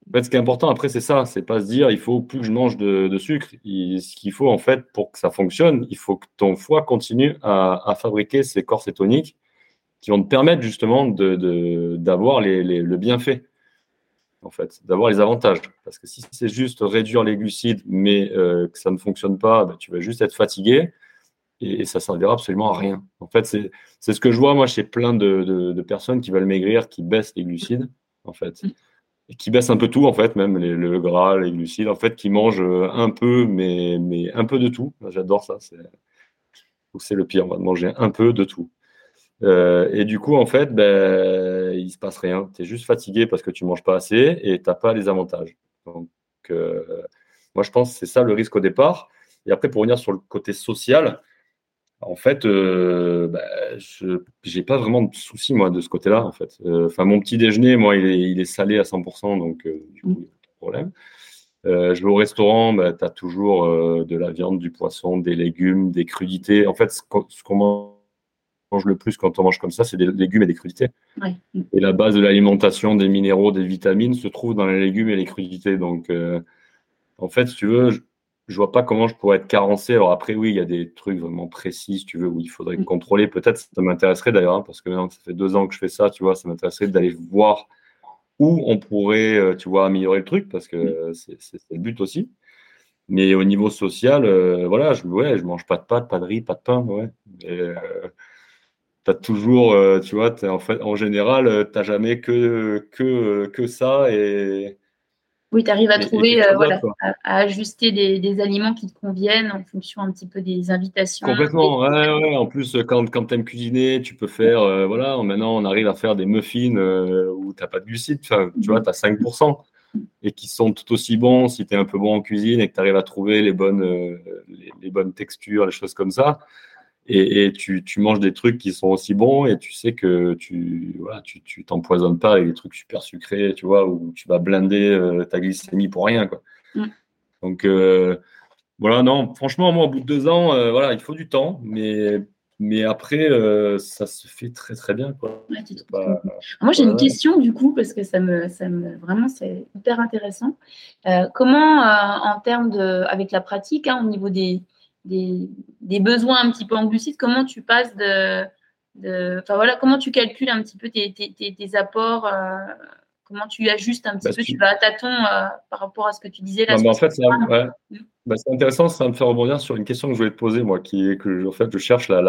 En fait, ce qui est important après, c'est ça, c'est pas se dire il faut plus que je mange de, sucre. ce qu'il faut en fait pour que ça fonctionne, il faut que ton foie continue à, fabriquer ces corps cétoniques qui vont te permettre justement d'avoir le bienfait en fait, d'avoir les avantages. Parce que si c'est juste réduire les glucides, mais euh, que ça ne fonctionne pas, bah, tu vas juste être fatigué et, ça ne servira absolument à rien. En fait, c'est ce que je vois, moi, chez plein de, personnes qui veulent maigrir, qui baissent les glucides, en fait. Et qui baissent un peu tout, en fait, même le gras, les glucides, en fait, qui mangent euh, un peu, mais, mais un peu de tout. J'adore ça. C'est le pire, on va manger un peu de tout. Euh, et du coup, en fait, ben, il se passe rien. Tu es juste fatigué parce que tu manges pas assez et tu n'as pas les avantages. Donc, euh, moi, je pense que c'est ça le risque au départ. Et après, pour revenir sur le côté social, en fait, euh, ben, je n'ai pas vraiment de soucis, moi, de ce côté-là, en fait. Enfin, mon petit déjeuner, moi, il est, il est salé à 100%, donc du coup, il n'y a pas de problème. je vais au restaurant, ben, tu as toujours de la viande, du poisson, des légumes, des crudités. En fait, ce qu'on mange mange le plus quand on mange comme ça, c'est des légumes et des crudités. Et la base de l'alimentation, des minéraux, des vitamines se trouve dans les légumes et les crudités. Donc, euh, en fait, si tu veux, je, ne vois pas comment je pourrais être carencé. Alors après, oui, il y a des trucs vraiment précis, si tu veux, où il faudrait contrôler. Peut-être ça m'intéresserait d'ailleurs, hein, parce que maintenant ça fait deux ans que je fais ça, tu vois, ça m'intéresserait d'aller voir où on pourrait, euh, tu vois, améliorer le truc, parce que c'est le but aussi. Mais au niveau social, euh, voilà, je ouais, je mange pas de pâtes, pas de riz, pas de pain, ouais tu as toujours, euh, tu vois, en, fait, en général, euh, tu n'as jamais que, que, que ça. Et, oui, tu arrives à trouver, euh, voilà, à, ajuster des, aliments qui te conviennent en fonction un petit peu des invitations. Complètement, ouais, ouais. En plus, quand, quand tu aimes cuisiner, tu peux faire, voilà, maintenant on arrive à faire des muffins où tu n'as pas de glucides, tu vois, tu as 5% et qui sont tout aussi bons si tu es un peu bon en cuisine et que tu arrives à trouver les bonnes, les, les, bonnes textures, les choses comme ça. Et, tu, manges des trucs qui sont aussi bons et tu sais que tu voilà, tu t'empoisonnes pas avec des trucs super sucrés, tu vois, où tu vas blinder euh, ta glycémie pour rien, quoi. Mm. Donc euh, voilà, non, franchement, moi, au bout de deux ans, euh, voilà, il faut du temps, mais mais après, ça se fait très très bien, quoi. moi, j'ai une question du coup parce que ça me, ça me vraiment, c'est hyper intéressant. comment, en termes de, avec la pratique, hein, au niveau des des, besoins un petit peu en glucides, comment tu passes de, enfin voilà, comment tu calcules un petit peu tes, apports, euh, comment tu ajustes un petit bah, peu, tu... vas à tâtons euh, par rapport à ce que tu disais là. en fait, bah, c'est intéressant, ça me fait rebondir sur une question que je voulais te poser, moi, qui est que en fait, je cherche la,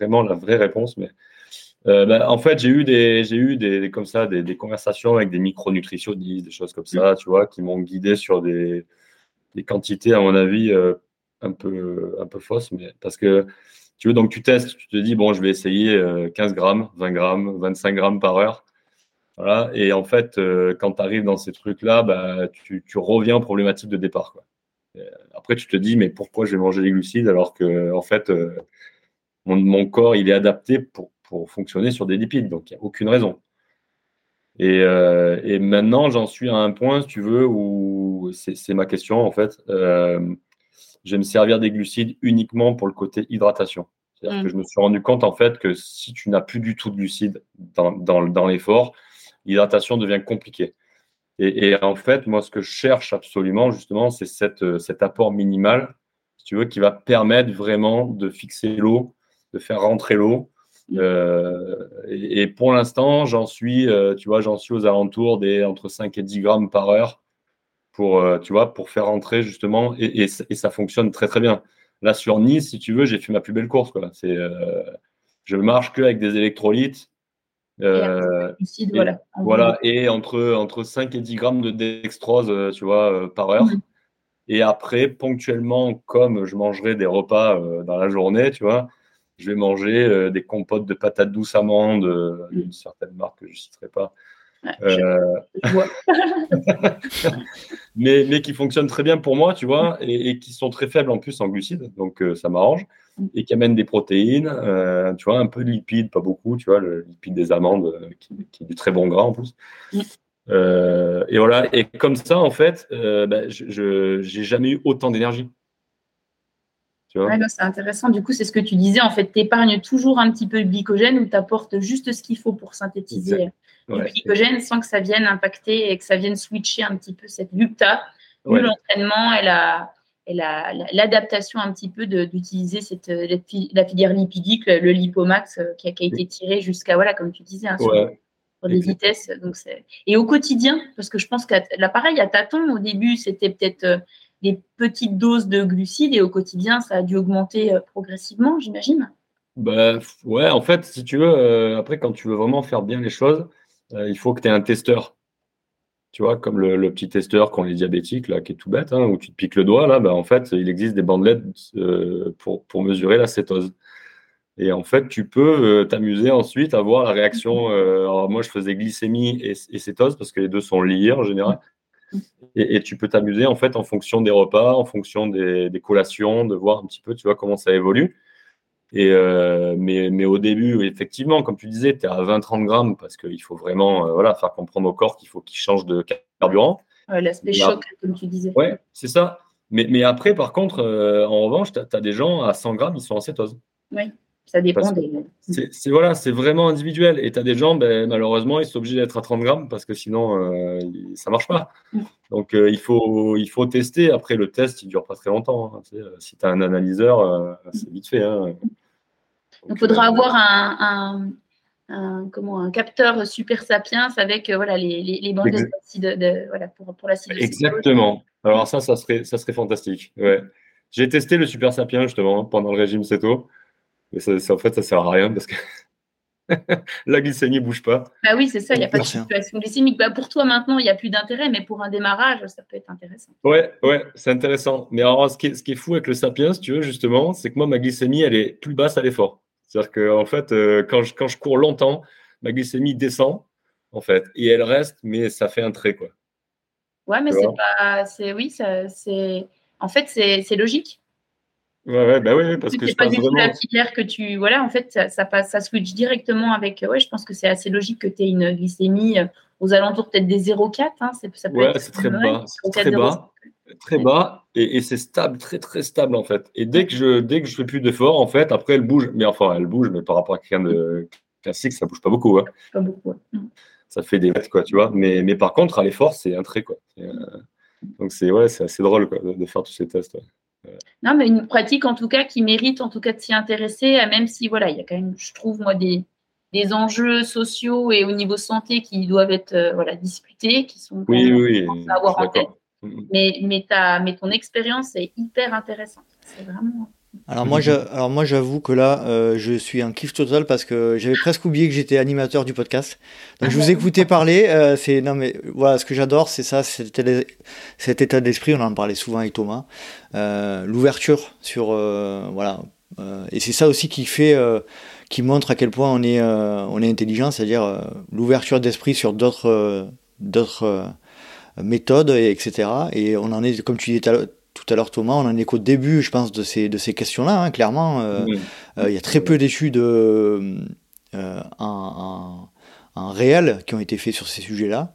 vraiment la vraie réponse, mais euh, bah, en fait, j'ai eu des, eu des, comme ça, des, conversations avec des micronutritionnistes, des choses comme ça, tu vois, qui m'ont guidé sur des, des quantités, à mon avis, euh, un, peu, un peu fausses. Mais parce que tu veux, donc tu testes, tu te dis, bon, je vais essayer 15 euh, grammes, 20 grammes, 25 grammes par heure. Voilà. Et en fait, euh, quand tu arrives dans ces trucs-là, bah, tu, tu, reviens aux problématiques de départ. Quoi. après, tu te dis, mais pourquoi je vais manger des glucides alors que, en fait, mon, mon, corps, il est adapté pour, pour fonctionner sur des lipides. Donc, il n'y a aucune raison. Et, euh, et maintenant, j'en suis à un point, si tu veux, où c'est ma question en fait. Euh, je vais me servir des glucides uniquement pour le côté hydratation. C'est-à-dire que mm. je me suis rendu compte en fait que si tu n'as plus du tout de glucides dans, dans, dans l'effort, l'hydratation devient compliquée. Et, et, en fait, moi, ce que je cherche absolument, justement, c'est cet apport minimal, si tu veux, qui va permettre vraiment de fixer l'eau, de faire rentrer l'eau euh, et, pour l'instant, j'en suis, euh, tu vois, j'en suis aux alentours des entre 5 et 10 grammes par heure pour, euh, tu vois, pour faire rentrer justement, et, et, ça fonctionne très très bien. Là sur Nice, si tu veux, j'ai fait ma plus belle course. Quoi. C'est, je marche que avec des électrolytes. et voilà. voilà. et entre, entre 5 et 10 grammes de dextrose, tu vois, par heure. Et après, ponctuellement, comme je mangerai des repas dans la journée, tu vois, je vais manger euh, des compotes de patates douces amandes euh, d'une certaine marque que je ne citerai pas. Euh, mais, mais qui fonctionnent très bien pour moi, tu vois, et, qui sont très faibles en plus en glucides, donc ça m'arrange, mm. et qui amènent des protéines, tu vois, un peu de lipides, pas beaucoup, tu vois, le lipide des amandes, qui, est du très bon gras en plus. Mm. et voilà, et comme ça, en fait, bah, je n'ai jamais eu autant d'énergie c'est intéressant. Du coup, c'est ce que tu disais. En fait, tu épargnes toujours un petit peu le glycogène ou tu apportes juste ce qu'il faut pour synthétiser glycogène sans que ça vienne impacter et que ça vienne switcher un petit peu cette vue l'entraînement et l'adaptation un petit peu d'utiliser cette la filière lipidique, le, lipomax euh, qui a, été tiré jusqu'à, voilà, comme tu disais, hein, sur, des vitesses. Donc et au quotidien, parce que je pense que l'appareil à tâtons, au début, c'était peut-être euh, des petites doses de glucides et au quotidien, ça a dû augmenter euh, progressivement, j'imagine. Bah, Ouais, en fait, si tu veux, euh, après, quand tu veux vraiment faire bien les choses, euh, il faut que tu aies un testeur. Tu vois, comme le, petit testeur qu'ont les diabétiques, là, qui est tout bête, hein, où tu te piques le doigt, là, bah, en fait, il existe des bandelettes pour, pour mesurer la cétose. Et en fait, tu peux t'amuser ensuite à voir la réaction. alors moi, je faisais glycémie et, et, cétose parce que les deux sont liés en général. Et, tu peux t'amuser en fait en fonction des repas, en fonction des, collations, de voir un petit peu, tu vois, comment ça évolue. Et euh, mais, mais, au début, effectivement, comme tu disais, tu es à 20-30 grammes parce qu'il faut vraiment euh, voilà, faire comprendre au corps qu'il faut qu'il change de carburant. L'aspect choc, comme tu disais. Ouais, c'est ça. Mais, mais, après, par contre, euh, en revanche, tu as, des gens à 100 grammes, ils sont en cétose. Oui. Ça dépend des. C'est voilà, vraiment individuel. Et tu as des gens, ben, malheureusement, ils sont obligés d'être à 30 grammes parce que sinon, ça marche pas. Mm. Donc, il, faut, il faut tester. Après, le test, il dure pas très longtemps. Hein. Si tu as un analyseur, c'est vite fait. Hein. Donc, il faudra avoir un, un, comment, un capteur super sapiens avec voilà, les, les, les bandes de, de, voilà, pour, pour l'acide. Exactement. Alors, ça, ça serait, ça serait fantastique. Ouais. J'ai testé le super sapiens justement pendant le régime CETO. Mais ça, en fait, ça sert à rien parce que la glycémie ne bouge pas. Bah oui, c'est ça, il n'y a pas de situation glycémique. Bah pour toi, maintenant, il n'y a plus d'intérêt, mais pour un démarrage, ça peut être intéressant. Ouais, ouais, c'est intéressant. Mais alors, ce qui, est, ce qui est fou avec le Sapiens, tu veux, justement, c'est que moi, ma glycémie, elle est plus basse à l'effort. C'est-à-dire qu'en en fait, euh, quand, je, quand je cours longtemps, ma glycémie descend, en fait, et elle reste, mais ça fait un trait, quoi. Ouais, mais c'est pas. Oui, c'est. En fait, c'est logique. Ouais, ouais, bah oui, parce que c'est pas du tout la filière que tu. Voilà, en fait, ça, ça, passe, ça switch directement avec. Ouais, je pense que c'est assez logique que tu aies une glycémie euh, aux alentours peut-être des 0,4. Hein, ouais, c'est très bas. Très bas. Très bas et, et c'est stable, très très stable en fait. Et dès que je dès que je fais plus d'efforts, en fait, après elle bouge. Mais enfin, elle bouge, mais par rapport à quelqu'un de classique, ça bouge pas beaucoup. Hein. Pas beaucoup. Ouais. Ça fait des mètres, quoi, tu vois. Mais, mais par contre, à l'effort, c'est un trait, quoi. Euh, donc c'est ouais, c'est assez drôle quoi, de, faire tous ces tests. Non, mais une pratique en tout cas qui mérite en tout cas de s'y intéresser, même si voilà, il y a quand même, je trouve moi des, des enjeux sociaux et au niveau santé qui doivent être euh, voilà discutés, qui sont oui, oui, à avoir en tête. Mais mais, ta, mais ton expérience est hyper intéressante. C'est vraiment alors moi, alors moi, j'avoue que là, euh, je suis un kiff total parce que j'avais presque oublié que j'étais animateur du podcast. Donc je vous écoutais parler. Euh, c'est non mais voilà, ce que j'adore, c'est ça, cet état d'esprit. On en parlait souvent avec Thomas. Euh, L'ouverture sur voilà, et c'est ça aussi qui fait, qui montre à quel point on est, on est intelligent, c'est-à-dire l'ouverture d'esprit sur d'autres, d'autres méthodes, etc. Et on en est, comme tu disais tout à l'heure Thomas, on en est qu'au début, je pense, de ces, de ces questions-là, hein, clairement. Euh, euh, il y a très peu d'études euh, en, réel qui ont été faites sur ces sujets-là.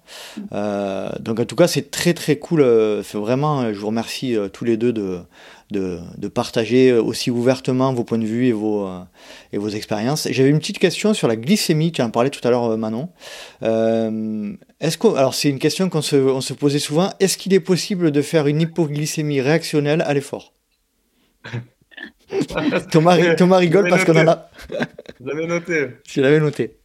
donc en tout cas, c'est très très cool. vraiment, je vous remercie tous les deux de, de, partager aussi ouvertement vos points de vue et vos, euh, et vos expériences. J'avais une petite question sur la glycémie, tu en parlais tout à l'heure Manon. Euh, est-ce que, alors c'est une question qu'on se, on se posait souvent, est-ce qu'il est possible de faire une hypoglycémie réactionnelle à l'effort? Thomas, Thomas rigole parce qu'on en a... Je l'avais noté. Je l'avais noté.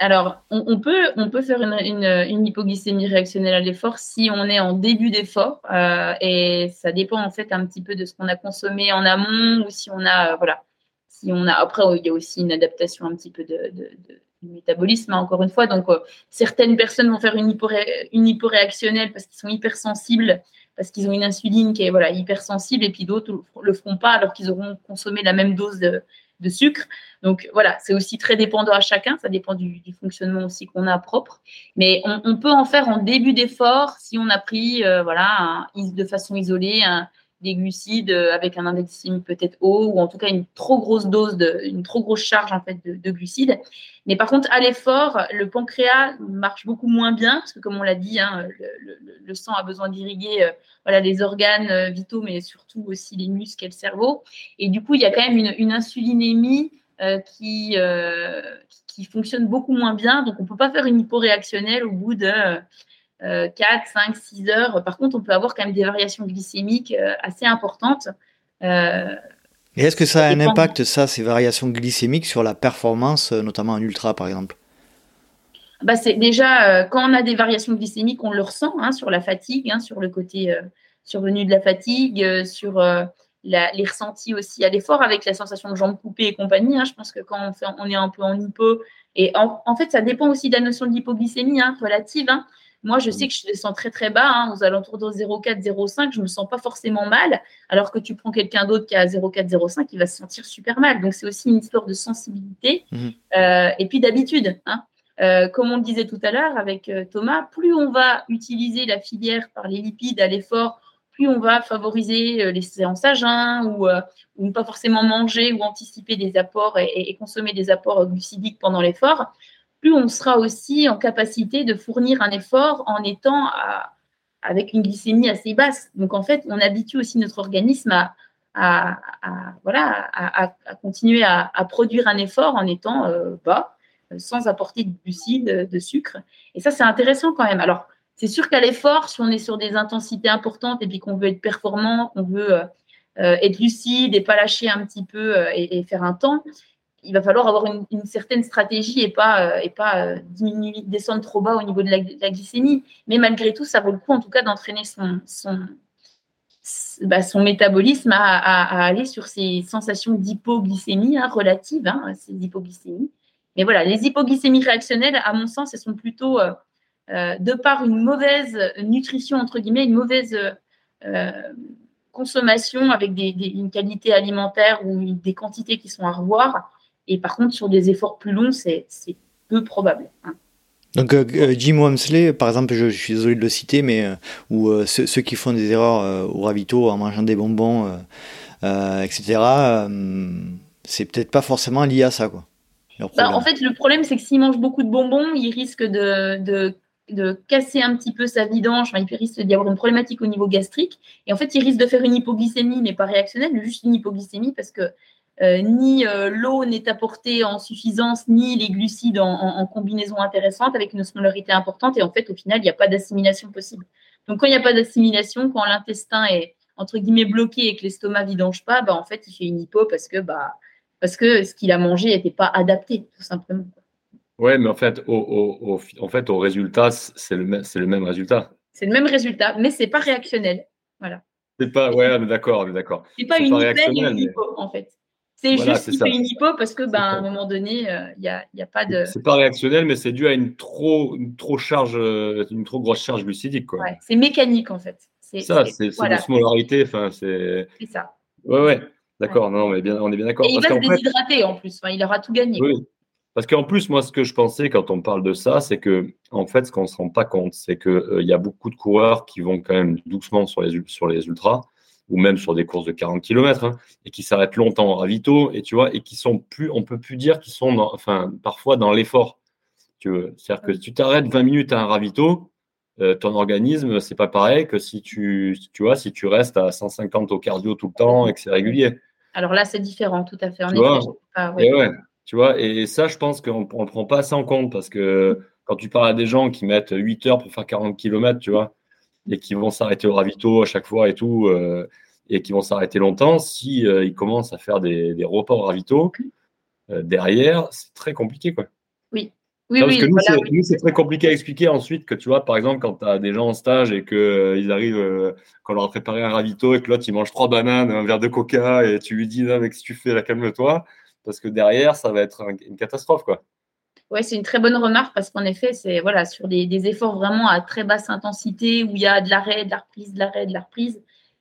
Alors, on, peut, on peut faire une, hypoglycémie réactionnelle à l'effort si on est en début d'effort. Euh, et ça dépend en fait un petit peu de ce qu'on a consommé en amont ou si on a, euh, voilà, si on a. Après, il y a aussi une adaptation un petit peu de, du métabolisme, hein, encore une fois. Donc, euh, certaines personnes vont faire une, hyporé, une parce qu'ils sont hypersensibles, parce qu'ils ont une insuline qui est voilà, hypersensible, et puis d'autres le feront pas alors qu'ils auront consommé la même dose de, de sucre. Donc voilà, c'est aussi très dépendant à chacun, ça dépend du, fonctionnement aussi qu'on a propre. Mais on, peut en faire en début d'effort si on a pris euh, voilà de façon isolée un, des glucides euh, avec un index peut-être haut ou en tout cas une trop grosse dose, de, une trop grosse charge en fait de, glucides. Mais par contre, à l'effort, le pancréas marche beaucoup moins bien parce que comme on l'a dit, hein, le, sang a besoin d'irriguer euh, voilà, les organes euh, vitaux, mais surtout aussi les muscles et le cerveau. Et du coup, il y a quand même une, une insulinémie qui, qui fonctionne beaucoup moins bien. Donc, on ne peut pas faire une hyporéactionnelle au bout de 4, 5, 6 heures. Par contre, on peut avoir quand même des variations glycémiques euh, assez importantes. Euh, et est-ce que ça a un impact, ça, ces variations glycémiques, sur la performance, euh, notamment en ultra, par exemple? Bah c'est déjà quand on a des variations glycémiques, on le ressent hein, sur la fatigue, hein, sur le côté survenu de la fatigue, sur les ressentis aussi à l'effort avec la sensation de jambes coupées et compagnie. Hein. je pense que quand on, fait, on est un peu en hypo, et en, fait, ça dépend aussi de la notion d'hypoglycémie relative. Moi, je sais que je descends très très bas, hein, aux alentours de 0,4, 0,5, je ne me sens pas forcément mal, alors que tu prends quelqu'un d'autre qui a 0,4, 0,5, il va se sentir super mal. Donc, c'est aussi une histoire de sensibilité mhm. euh, et puis d'habitude. Hein. Euh, comme on le disait tout à l'heure avec euh, Thomas, plus on va utiliser la filière par les lipides à l'effort, plus on va favoriser les séances à jeun ou, ne pas forcément manger ou anticiper des apports et, et consommer des apports glucidiques pendant l'effort plus on sera aussi en capacité de fournir un effort en étant avec une glycémie assez basse. Donc en fait, on habitue aussi notre organisme à, voilà, à, continuer à, produire un effort en étant euh, bas, sans apporter de glucides, de sucre. Et ça, c'est intéressant quand même. Alors, c'est sûr qu'à l'effort, si on est sur des intensités importantes et puis qu'on veut être performant, qu'on veut euh, euh, être lucide et pas lâcher un petit peu et, faire un temps, il va falloir avoir une, certaine stratégie et pas, euh, et pas euh, diminuer, descendre trop bas au niveau de la, glycémie. Mais malgré tout, ça vaut le coup en tout cas d'entraîner son, son, bah, son métabolisme à, aller sur ces sensations d'hypoglycémie hein, relatives, hein, ces hypoglycémies. Mais voilà, les hypoglycémies réactionnelles, à mon sens, elles sont plutôt euh, de par une mauvaise nutrition, entre guillemets, une mauvaise consommation avec des, une qualité alimentaire ou des quantités qui sont à revoir et par contre, sur des efforts plus longs, c'est peu probable. Hein. Donc euh, euh, Jim Wamsley, par exemple, je, suis désolé de le citer, mais euh, ou ceux, qui font des erreurs au ravito en mangeant des bonbons etc. c'est peut-être pas forcément lié à ça, quoi. Bah, en fait, le problème, c'est que s'il mange beaucoup de bonbons, il risque de, de, de casser un petit peu sa vidange. il risque d'y avoir une problématique au niveau gastrique. Et en fait, il risque de faire une hypoglycémie, mais pas réactionnelle, juste une hypoglycémie parce que euh, ni euh, l'eau n'est apportée en suffisance, ni les glucides en, combinaison intéressante avec une osmolarité importante. Et en fait, au final, il n'y a pas d'assimilation possible. Donc, quand il n'y a pas d'assimilation, quand l'intestin est entre guillemets bloqué et que l'estomac vidange pas, bah, en fait, il fait une hypo parce que bah, parce que ce qu'il a mangé n'était pas adapté, tout simplement. Ouais, mais en fait, au, en fait, au résultat, c'est le, le même résultat. C'est le même résultat, mais c'est pas réactionnel. Voilà. C'est pas, ouais, on est d'accord, on est d'accord. C'est pas une hypo, en fait. C'est juste qu'il fait une hypo parce que, ben, à un moment donné, il euh, n'y a, y a, pas de. C'est pas réactionnel, mais c'est dû à une trop, une trop charge, euh, une trop grosse charge glucidique, quoi. Ouais, c'est mécanique, en fait. C'est ça, c'est voilà. l'osmolarité, enfin, c'est. C'est ça. Ouais, ouais. D'accord, non, mais bien, on est bien d'accord. Et il va se déshydrater en plus, il aura tout gagné. Oui. Parce qu'en plus, moi, ce que je pensais quand on parle de ça, c'est que, en fait, ce qu'on ne se rend pas compte, c'est qu'il euh, y a beaucoup de coureurs qui vont quand même doucement sur les, sur les ultras, ou même sur des courses de 40 km, hein, et qui s'arrêtent longtemps en ravito, et tu vois, et qui sont plus, on peut plus dire qu'ils sont, enfin, parfois dans l'effort. Tu veux, c'est-à-dire que si tu t'arrêtes 20 minutes à un ravito, euh, ton organisme, c'est pas pareil que si tu, tu vois, si tu restes à 150 au cardio tout le temps et que c'est régulier. Alors là, c'est différent, tout à fait. En tu, vois, et ouais, tu vois, et ça, je pense qu'on ne prend pas ça en compte parce que quand tu parles à des gens qui mettent 8 heures pour faire 40 km, tu vois, et qui vont s'arrêter au ravito à chaque fois et tout, euh, et qui vont s'arrêter longtemps, si euh, ils commencent à faire des, des repas au ravito, euh, derrière, c'est très compliqué, quoi. Oui. Oui, parce que nous, c'est très compliqué à expliquer ensuite que tu vois, par exemple, quand tu as des gens en stage et qu'ils euh, arrivent, qu'on leur a préparé un ravito et que l'autre il mange trois bananes, un verre de coca et tu lui dis, non, mec, si tu fais, la calme-toi, parce que derrière, ça va être une catastrophe, quoi. Ouais, c'est une très bonne remarque parce qu'en effet, c'est voilà, sur des, des, efforts vraiment à très basse intensité où il y a de l'arrêt, de la reprise, de l'arrêt, de la reprise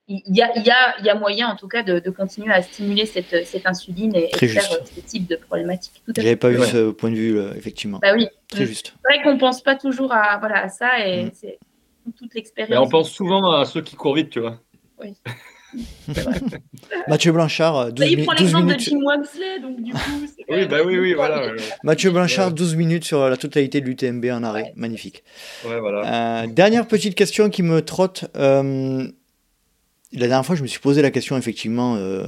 il y a, y, a, y a, moyen en tout cas de, de continuer à stimuler cette, cette insuline et, faire ce type de problématique. J'avais pas eu ce point de vue, effectivement. Bah oui, très juste. C'est vrai qu'on pense pas toujours à, voilà, à ça et mm. c'est toute l'expérience. on pense souvent à ceux qui courent vite, tu vois. Oui. Mathieu Blanchard, 12, il prend l'exemple de Jim Wamsley, donc du coup. oui, bah oui, oui, voilà. Mathieu Blanchard, 12 minutes sur la totalité de l'UTMB en arrêt, magnifique. Ouais, voilà. Euh, dernière petite question qui me trotte. Euh, la dernière fois, je me suis posé la question effectivement euh,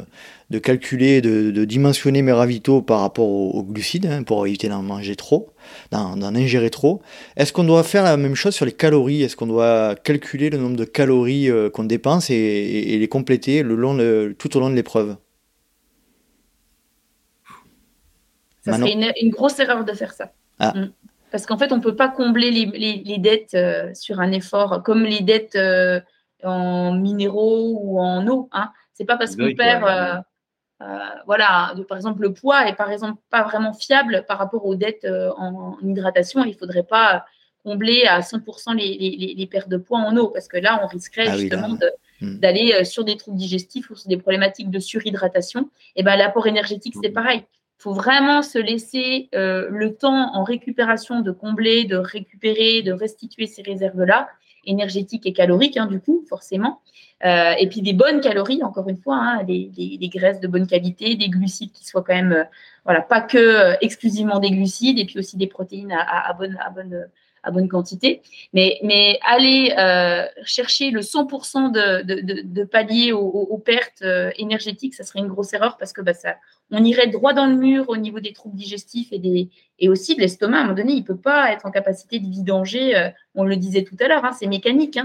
de calculer, de, dimensionner mes ravitaux par rapport aux, glucides hein, pour éviter d'en manger trop, d'en ingérer trop. Est-ce qu'on doit faire la même chose sur les calories? Est-ce qu'on doit calculer le nombre de calories euh, qu'on dépense et, les compléter le long tout au long de l'épreuve? Ça serait une, grosse erreur de faire ça. Ah. Mm. Parce qu'en fait, on ne peut pas combler les, dettes euh, sur un effort, comme les dettes en minéraux ou en eau. Hein. C'est pas parce qu'on perd, euh, euh, voilà, par exemple, le poids est par exemple pas vraiment fiable par rapport aux dettes euh, en, hydratation. Il faudrait pas combler à 100% les, les, pertes de poids en eau parce que là, on risquerait ah justement hmm. d'aller sur des troubles digestifs ou sur des problématiques de surhydratation. Et ben l'apport énergétique, c'est hmm. pareil. Il faut vraiment se laisser le temps en récupération de combler, de récupérer, de restituer ces réserves-là énergétique et calorique, hein, du coup, forcément. Euh, et puis des bonnes calories, encore une fois, hein, des, graisses de bonne qualité, des glucides qui soient quand même, euh, voilà, pas que euh, exclusivement des glucides, et puis aussi des protéines à, bonne, à bonne, à bonne quantité. Mais, mais aller chercher le 100% de, de, palier aux, pertes énergétiques, ça serait une grosse erreur parce que bah, ça, on irait droit dans le mur au niveau des troubles digestifs et, des, et aussi de l'estomac. À un moment donné, il ne peut pas être en capacité de vidanger, euh, on le disait tout à l'heure, hein, c'est mécanique.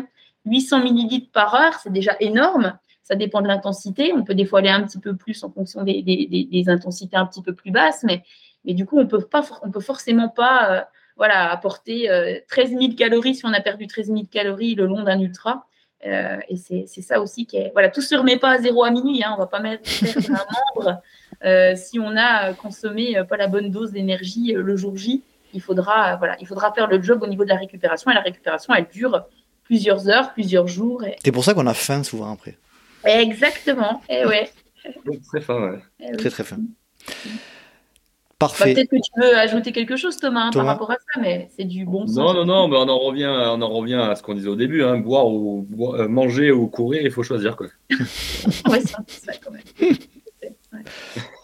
800 hein. millilitres par heure, c'est déjà énorme. Ça dépend de l'intensité. On peut des fois aller un petit peu plus en fonction des, intensités un petit peu plus basses, mais, mais du coup, on peut on peut forcément pas euh, voilà, apporter 13 euh, 000 calories si on a perdu 13 000 calories le long d'un ultra. Euh, et c'est ça aussi qui est. Voilà, tout se remet pas à zéro à minuit. Hein, on va pas mettre un membre euh, si on a consommé euh, pas la bonne dose d'énergie le jour J. Il faudra, voilà, il faudra faire le job au niveau de la récupération. Et la récupération, elle dure plusieurs heures, plusieurs jours. C'est pour ça qu'on a faim souvent après. Exactement. Et eh ouais. Très faim, ouais. Eh très très faim. Parfait. Peut-être que tu veux ajouter quelque chose, Thomas, hein, par rapport à ça, mais c'est du bon sens. Non, non, non, mais on en revient, on en revient à ce qu'on disait au début. Hein, boire ou euh, manger ou courir, il faut choisir. Quoi. ouais, c'est ça quand même.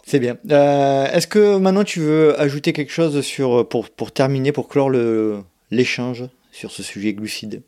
C'est bien. Euh, est-ce que maintenant tu veux ajouter quelque chose sur, pour, pour terminer, pour clore l'échange sur ce sujet glucide?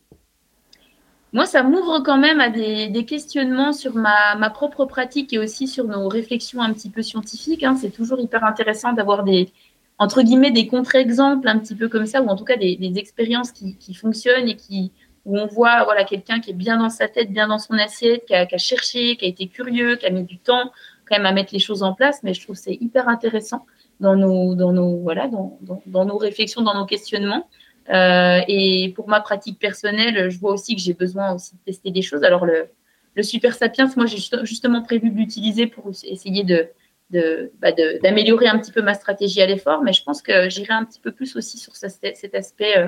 Moi, ça m'ouvre quand même à des, questionnements sur ma, propre pratique et aussi sur nos réflexions un petit peu scientifiques. Hein. C'est toujours hyper intéressant d'avoir des, entre guillemets, des contre-exemples un petit peu comme ça, ou en tout cas des, expériences qui, fonctionnent et qui, où on voit voilà, quelqu'un qui est bien dans sa tête, bien dans son assiette, qui a, cherché, qui a été curieux, qui a mis du temps quand même à mettre les choses en place. Mais je trouve c'est hyper intéressant dans nos, dans nos, voilà, dans, dans nos réflexions, dans nos questionnements. Euh, et pour ma pratique personnelle, je vois aussi que j'ai besoin aussi de tester des choses. Alors le, Super Sapiens, moi j'ai justement prévu de l'utiliser pour essayer bah, d'améliorer un petit peu ma stratégie à l'effort, mais je pense que j'irai un petit peu plus aussi sur cet aspect euh,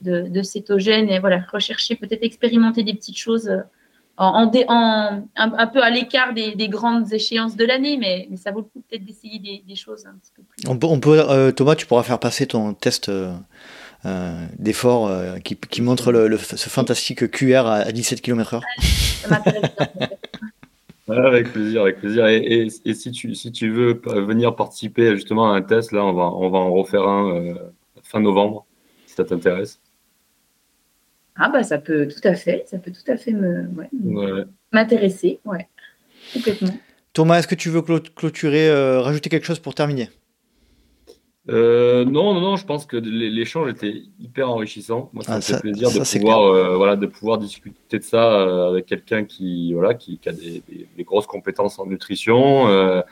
de, de, cétogène et voilà, rechercher, peut-être expérimenter des petites choses euh, un, peu à l'écart des, des, grandes échéances de l'année, mais, ça vaut le coup peut-être d'essayer des, choses. On peut, Thomas, tu pourras faire passer ton test d'efforts euh, qui, qui montre le, ce fantastique QR à, 17 km/h. avec plaisir, avec plaisir. Et, et, si, tu, si tu veux venir participer justement à un test, là, on va, on va en refaire un euh, fin novembre, si ça t'intéresse. Ah bah ça peut tout à fait, ça peut tout à fait me m'intéresser, ouais. complètement. Thomas, est-ce que tu veux clôturer, rajouter quelque chose pour terminer? Euh, non, non, non, je pense que l'échange était hyper enrichissant. Moi, ça ah, me fait plaisir de, pouvoir, euh, voilà, de pouvoir discuter de ça euh, avec quelqu'un qui, voilà, qui, qui a des, des, des, grosses compétences en nutrition euh,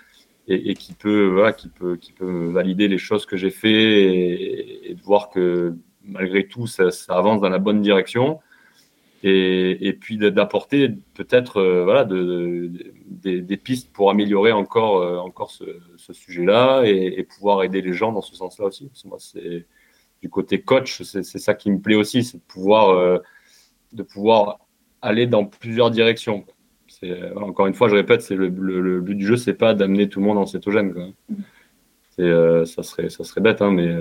et, et, qui, peut, voilà, qui, peut, qui peut valider les choses que j'ai fait et, et, de voir que malgré tout, ça, ça, avance dans la bonne direction et, puis d'apporter peut-être euh, voilà, de, de, des, pistes pour améliorer encore, euh, encore ce, sujet-là et, pouvoir aider les gens dans ce sens-là aussi. Moi, c'est du côté coach, c'est ça qui me plaît aussi, c'est de pouvoir, euh, de pouvoir aller dans plusieurs directions. Encore une fois, je répète, le, but du jeu, c'est pas d'amener tout le monde en cétogène. Quoi. Euh, ça serait, ça serait bête, hein, mais,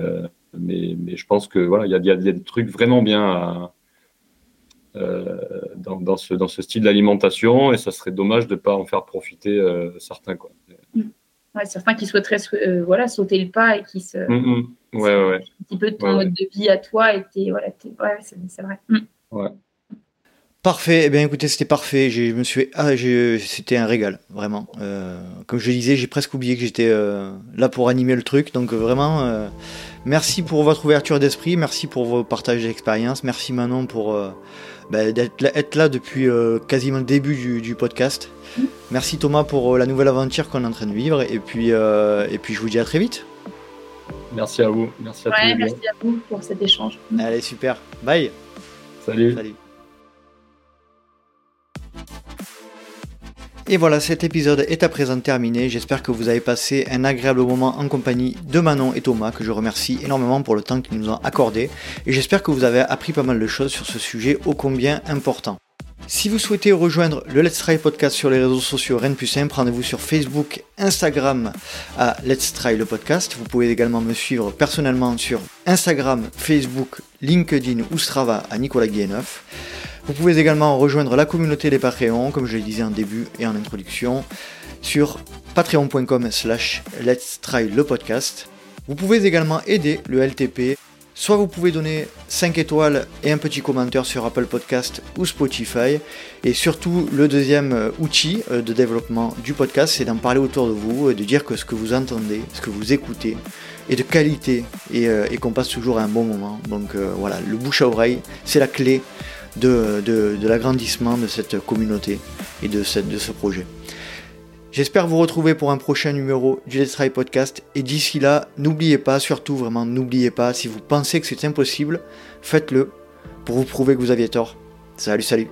mais, mais je pense que voilà, il y a, y a, des trucs vraiment bien à, dans, dans, ce, dans ce style d'alimentation et ça serait dommage de ne pas en faire profiter euh, certains. Quoi. Mm. Ouais, certains qui souhaiteraient euh, voilà, sauter le pas et qui se. Mm, mm. Ouais, ouais. Un petit peu de ton mode de vie à toi et voilà, ouais, c'est vrai. Ouais. Parfait, eh bien écoutez, c'était parfait. Je me suis, ah, c'était un régal, vraiment. Euh, comme je disais, j'ai presque oublié que j'étais euh, là pour animer le truc, donc vraiment, euh, merci pour votre ouverture d'esprit, merci pour vos partages d'expérience, merci Manon pour bah, d'être là, depuis euh, quasiment le début du, podcast. Merci Thomas pour euh, la nouvelle aventure qu'on est en train de vivre. Et puis, euh, et puis je vous dis à très vite. Merci à vous. Merci à ouais, Merci à vous pour cet échange. Allez, super. Bye. Salut. Salut. Et voilà, cet épisode est à présent terminé. J'espère que vous avez passé un agréable moment en compagnie de Manon et Thomas, que je remercie énormément pour le temps qu'ils nous ont accordé. Et j'espère que vous avez appris pas mal de choses sur ce sujet ô combien important. Si vous souhaitez rejoindre le Let's Try podcast sur les réseaux sociaux Rennes plus simple, rendez-vous sur Facebook, Instagram à Let's Try le podcast. Vous pouvez également me suivre personnellement sur Instagram, Facebook, LinkedIn ou Strava à Nicolas Guilleneuf. Vous pouvez également rejoindre la communauté des Patreons, comme je le disais en début et en introduction, sur patreon.com slash let's try le podcast. Vous pouvez également aider le LTP. Soit vous pouvez donner 5 étoiles et un petit commentaire sur Apple Podcast ou Spotify. Et surtout, le deuxième euh, outil euh, de développement du podcast, c'est d'en parler autour de vous et de dire que ce que vous entendez, ce que vous écoutez, est de qualité et, euh, qu'on passe toujours un bon moment. Donc voilà, le bouche à oreille, c'est la clé de, l'agrandissement de cette communauté et de, de ce projet. J'espère vous retrouver pour un prochain numéro du Let's Try Podcast. Et d'ici là, n'oubliez pas, surtout vraiment n'oubliez pas, si vous pensez que c'est impossible, faites-le pour vous prouver que vous aviez tort. Salut, salut